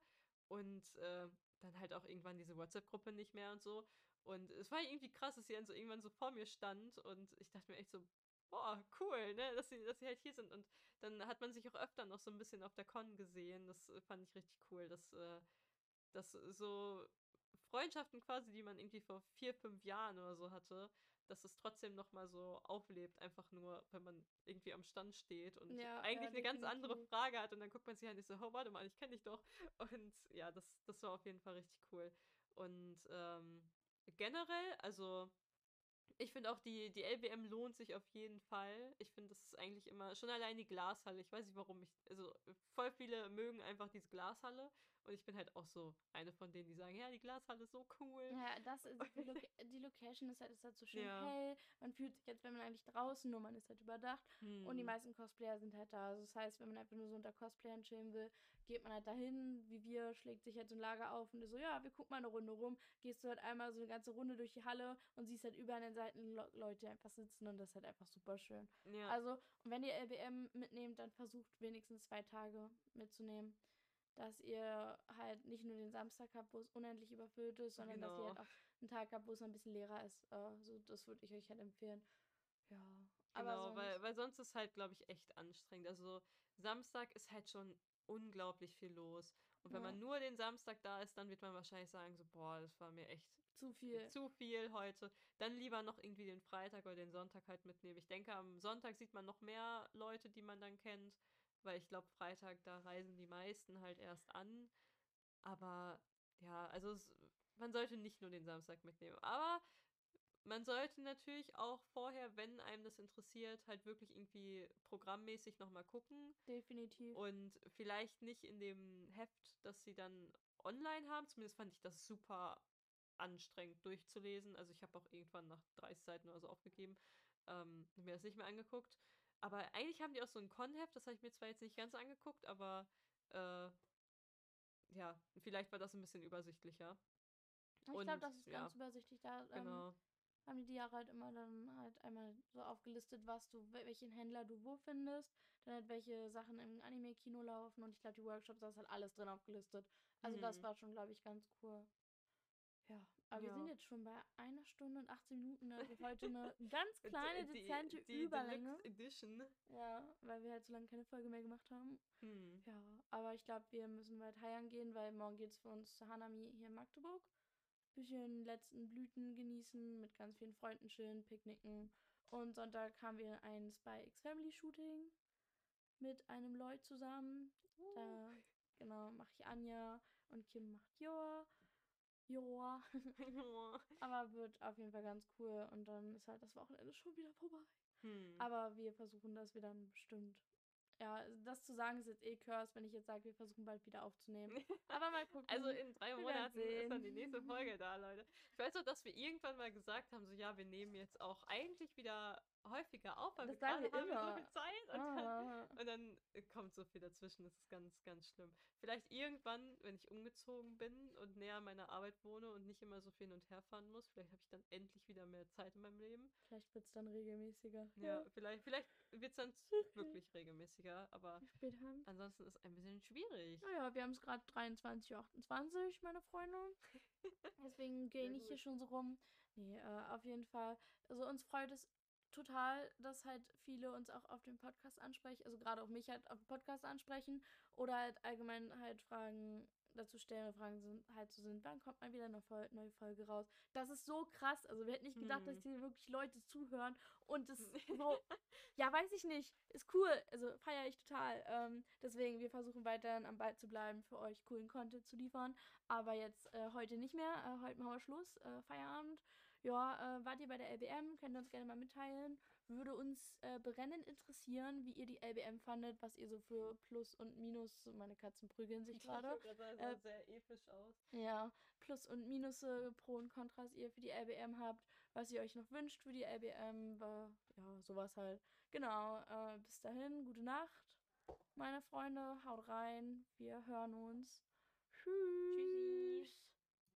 Und äh, dann halt auch irgendwann diese WhatsApp-Gruppe nicht mehr und so. Und es war irgendwie krass, dass sie dann so irgendwann so vor mir stand und ich dachte mir echt so, boah, cool, ne, dass sie, dass sie halt hier sind. Und dann hat man sich auch öfter noch so ein bisschen auf der Con gesehen. Das äh, fand ich richtig cool, dass, äh, dass so Freundschaften quasi, die man irgendwie vor vier, fünf Jahren oder so hatte, dass es trotzdem noch mal so auflebt, einfach nur, wenn man irgendwie am Stand steht und Ja, eigentlich ja, eine ganz andere. Frage hat und dann guckt man sich an und ist so, oh, warte mal, ich kenne dich doch. Und ja, das, das war auf jeden Fall richtig cool. Und ähm, generell, also ich finde auch, die, die LBM lohnt sich auf jeden Fall. Ich finde, das ist eigentlich immer, schon allein die Glashalle. Ich weiß nicht, warum ich, also voll viele mögen einfach diese Glashalle. Und ich bin halt auch so eine von denen, die sagen, ja, die Glashalle ist so cool. Ja, das ist die, Loca die Location ist halt, ist halt so schön Ja. hell. Man fühlt sich, als wenn man eigentlich draußen, nur man ist halt überdacht. Und die Hm. meisten Cosplayer sind halt da. Also das heißt, wenn man einfach nur so unter Cosplayern chillen will, geht man halt dahin, wie wir, schlägt sich halt so ein Lager auf und ist so, ja, wir gucken mal eine Runde rum. Gehst du halt einmal so eine ganze Runde durch die Halle und siehst halt überall an den Seiten Le Leute einfach sitzen und das ist halt einfach super schön. Ja, Also, und wenn ihr LBM mitnehmt, dann versucht wenigstens zwei Tage mitzunehmen. Dass ihr halt nicht nur den Samstag habt, wo es unendlich überfüllt ist, sondern dass ihr Genau. halt auch einen Tag habt, wo es ein bisschen leerer ist. Äh, so, das würde ich euch halt empfehlen. Ja. Aber genau, weil, sonst- weil sonst ist halt, glaube ich, echt anstrengend. Also Samstag ist halt schon unglaublich viel los. Und wenn Ja. man nur den Samstag da ist, dann wird man wahrscheinlich sagen, so, boah, das war mir echt zu viel. zu viel heute. Dann lieber noch irgendwie den Freitag oder den Sonntag halt mitnehmen. Ich denke, am Sonntag sieht man noch mehr Leute, die man dann kennt, weil ich glaube, Freitag, da reisen die meisten halt erst an. Aber ja, also es, man sollte nicht nur den Samstag mitnehmen. Aber man sollte natürlich auch vorher, wenn einem das interessiert, halt wirklich irgendwie programmmäßig nochmal gucken. Definitiv. Und vielleicht nicht in dem Heft, das sie dann online haben. Zumindest fand ich das super anstrengend durchzulesen. Also ich habe auch irgendwann nach 30 Seiten oder so aufgegeben, ähm, mir das nicht mehr angeguckt. Aber eigentlich haben die auch so ein Con-Heft, das habe ich mir zwar jetzt nicht ganz angeguckt, aber äh, ja, vielleicht war das ein bisschen übersichtlicher. ich glaube, das ist ja, ganz übersichtlich da. Ähm, Genau. haben die die Jahre halt immer dann halt einmal so aufgelistet, was du, welchen Händler du wo findest, dann halt welche Sachen im Anime-Kino laufen und ich glaube, die Workshops, da ist halt alles drin aufgelistet. Also das Mhm. war schon, glaube ich, ganz cool. Ja, aber wir Ja. sind jetzt schon bei einer Stunde und 18 Minuten, also heute eine ganz kleine, Die- dezente die Überlänge. Deluxe Edition. Ja, weil wir halt so lange keine Folge mehr gemacht haben. Hm. Ja, aber ich glaube, wir müssen bald heiern gehen, weil morgen geht es für uns zu Hanami hier in Magdeburg. Bisschen letzten Blüten genießen, mit ganz vielen Freunden chillen, picknicken. Und Sonntag haben wir ein Spy X Family Shooting mit einem Lloyd zusammen. Da, genau, mache ich Anja und Kim macht Joa. Joa. Aber wird auf jeden Fall ganz cool und dann ist halt das Wochenende schon wieder vorbei. hm. Aber wir versuchen das wieder bestimmt. Ja, das zu sagen ist jetzt eh curse, wenn ich jetzt sage, wir versuchen bald wieder aufzunehmen. Aber mal gucken. Also in drei Monaten ist dann die nächste Folge da, Leute. Ich weiß auch, dass wir irgendwann mal gesagt haben, so ja, wir nehmen jetzt auch eigentlich wieder häufiger auf, weil Das wir gerade haben wir so immer. viel Zeit. Und dann, ah, und dann kommt so viel dazwischen, das ist ganz, ganz schlimm. Vielleicht irgendwann, wenn ich umgezogen bin und näher an meiner Arbeit wohne und nicht immer so viel hin und her fahren muss, vielleicht habe ich dann endlich wieder mehr Zeit in meinem Leben. vielleicht wird es dann regelmäßiger. Ja, vielleicht, vielleicht wird es dann wirklich regelmäßiger, aber ansonsten ist es ein bisschen schwierig. Naja, wir haben es gerade 23.28 Uhr, meine Freunde. Deswegen gehe ich hier schon so rum. Nee, äh, auf jeden Fall. Also uns freut es total, dass halt viele uns auch auf dem Podcast ansprechen, also gerade auch mich halt auf dem Podcast ansprechen oder halt allgemein halt Fragen dazu stellen, Fragen sind halt so sind, wann kommt mal wieder eine neue Folge raus? Das ist so krass. Also wir hätten nicht gedacht, dass Hm. hier wirklich Leute zuhören und das so, ja, weiß ich nicht. Ist cool. Also feiere ich total. Ähm, deswegen, wir versuchen weiterhin am Ball zu bleiben, für euch coolen Content zu liefern. Aber jetzt äh, heute nicht mehr. Äh, heute machen wir Schluss. Äh, Feierabend. Ja, äh, wart ihr bei der LBM? Könnt ihr uns gerne mal mitteilen. Würde uns äh, brennend interessieren, wie ihr die LBM fandet, was ihr so für Plus und Minus, meine Katzen prügeln sich gerade. Gerade sagen, Äh, sah sehr episch aus. Ja, Plus und Minusse, Pro und Kontras ihr für die LBM habt, was ihr euch noch wünscht für die LBM, ja, sowas halt. Genau, äh, bis dahin, gute Nacht, meine Freunde, haut rein, wir hören uns. Tschüss. Tschüssi.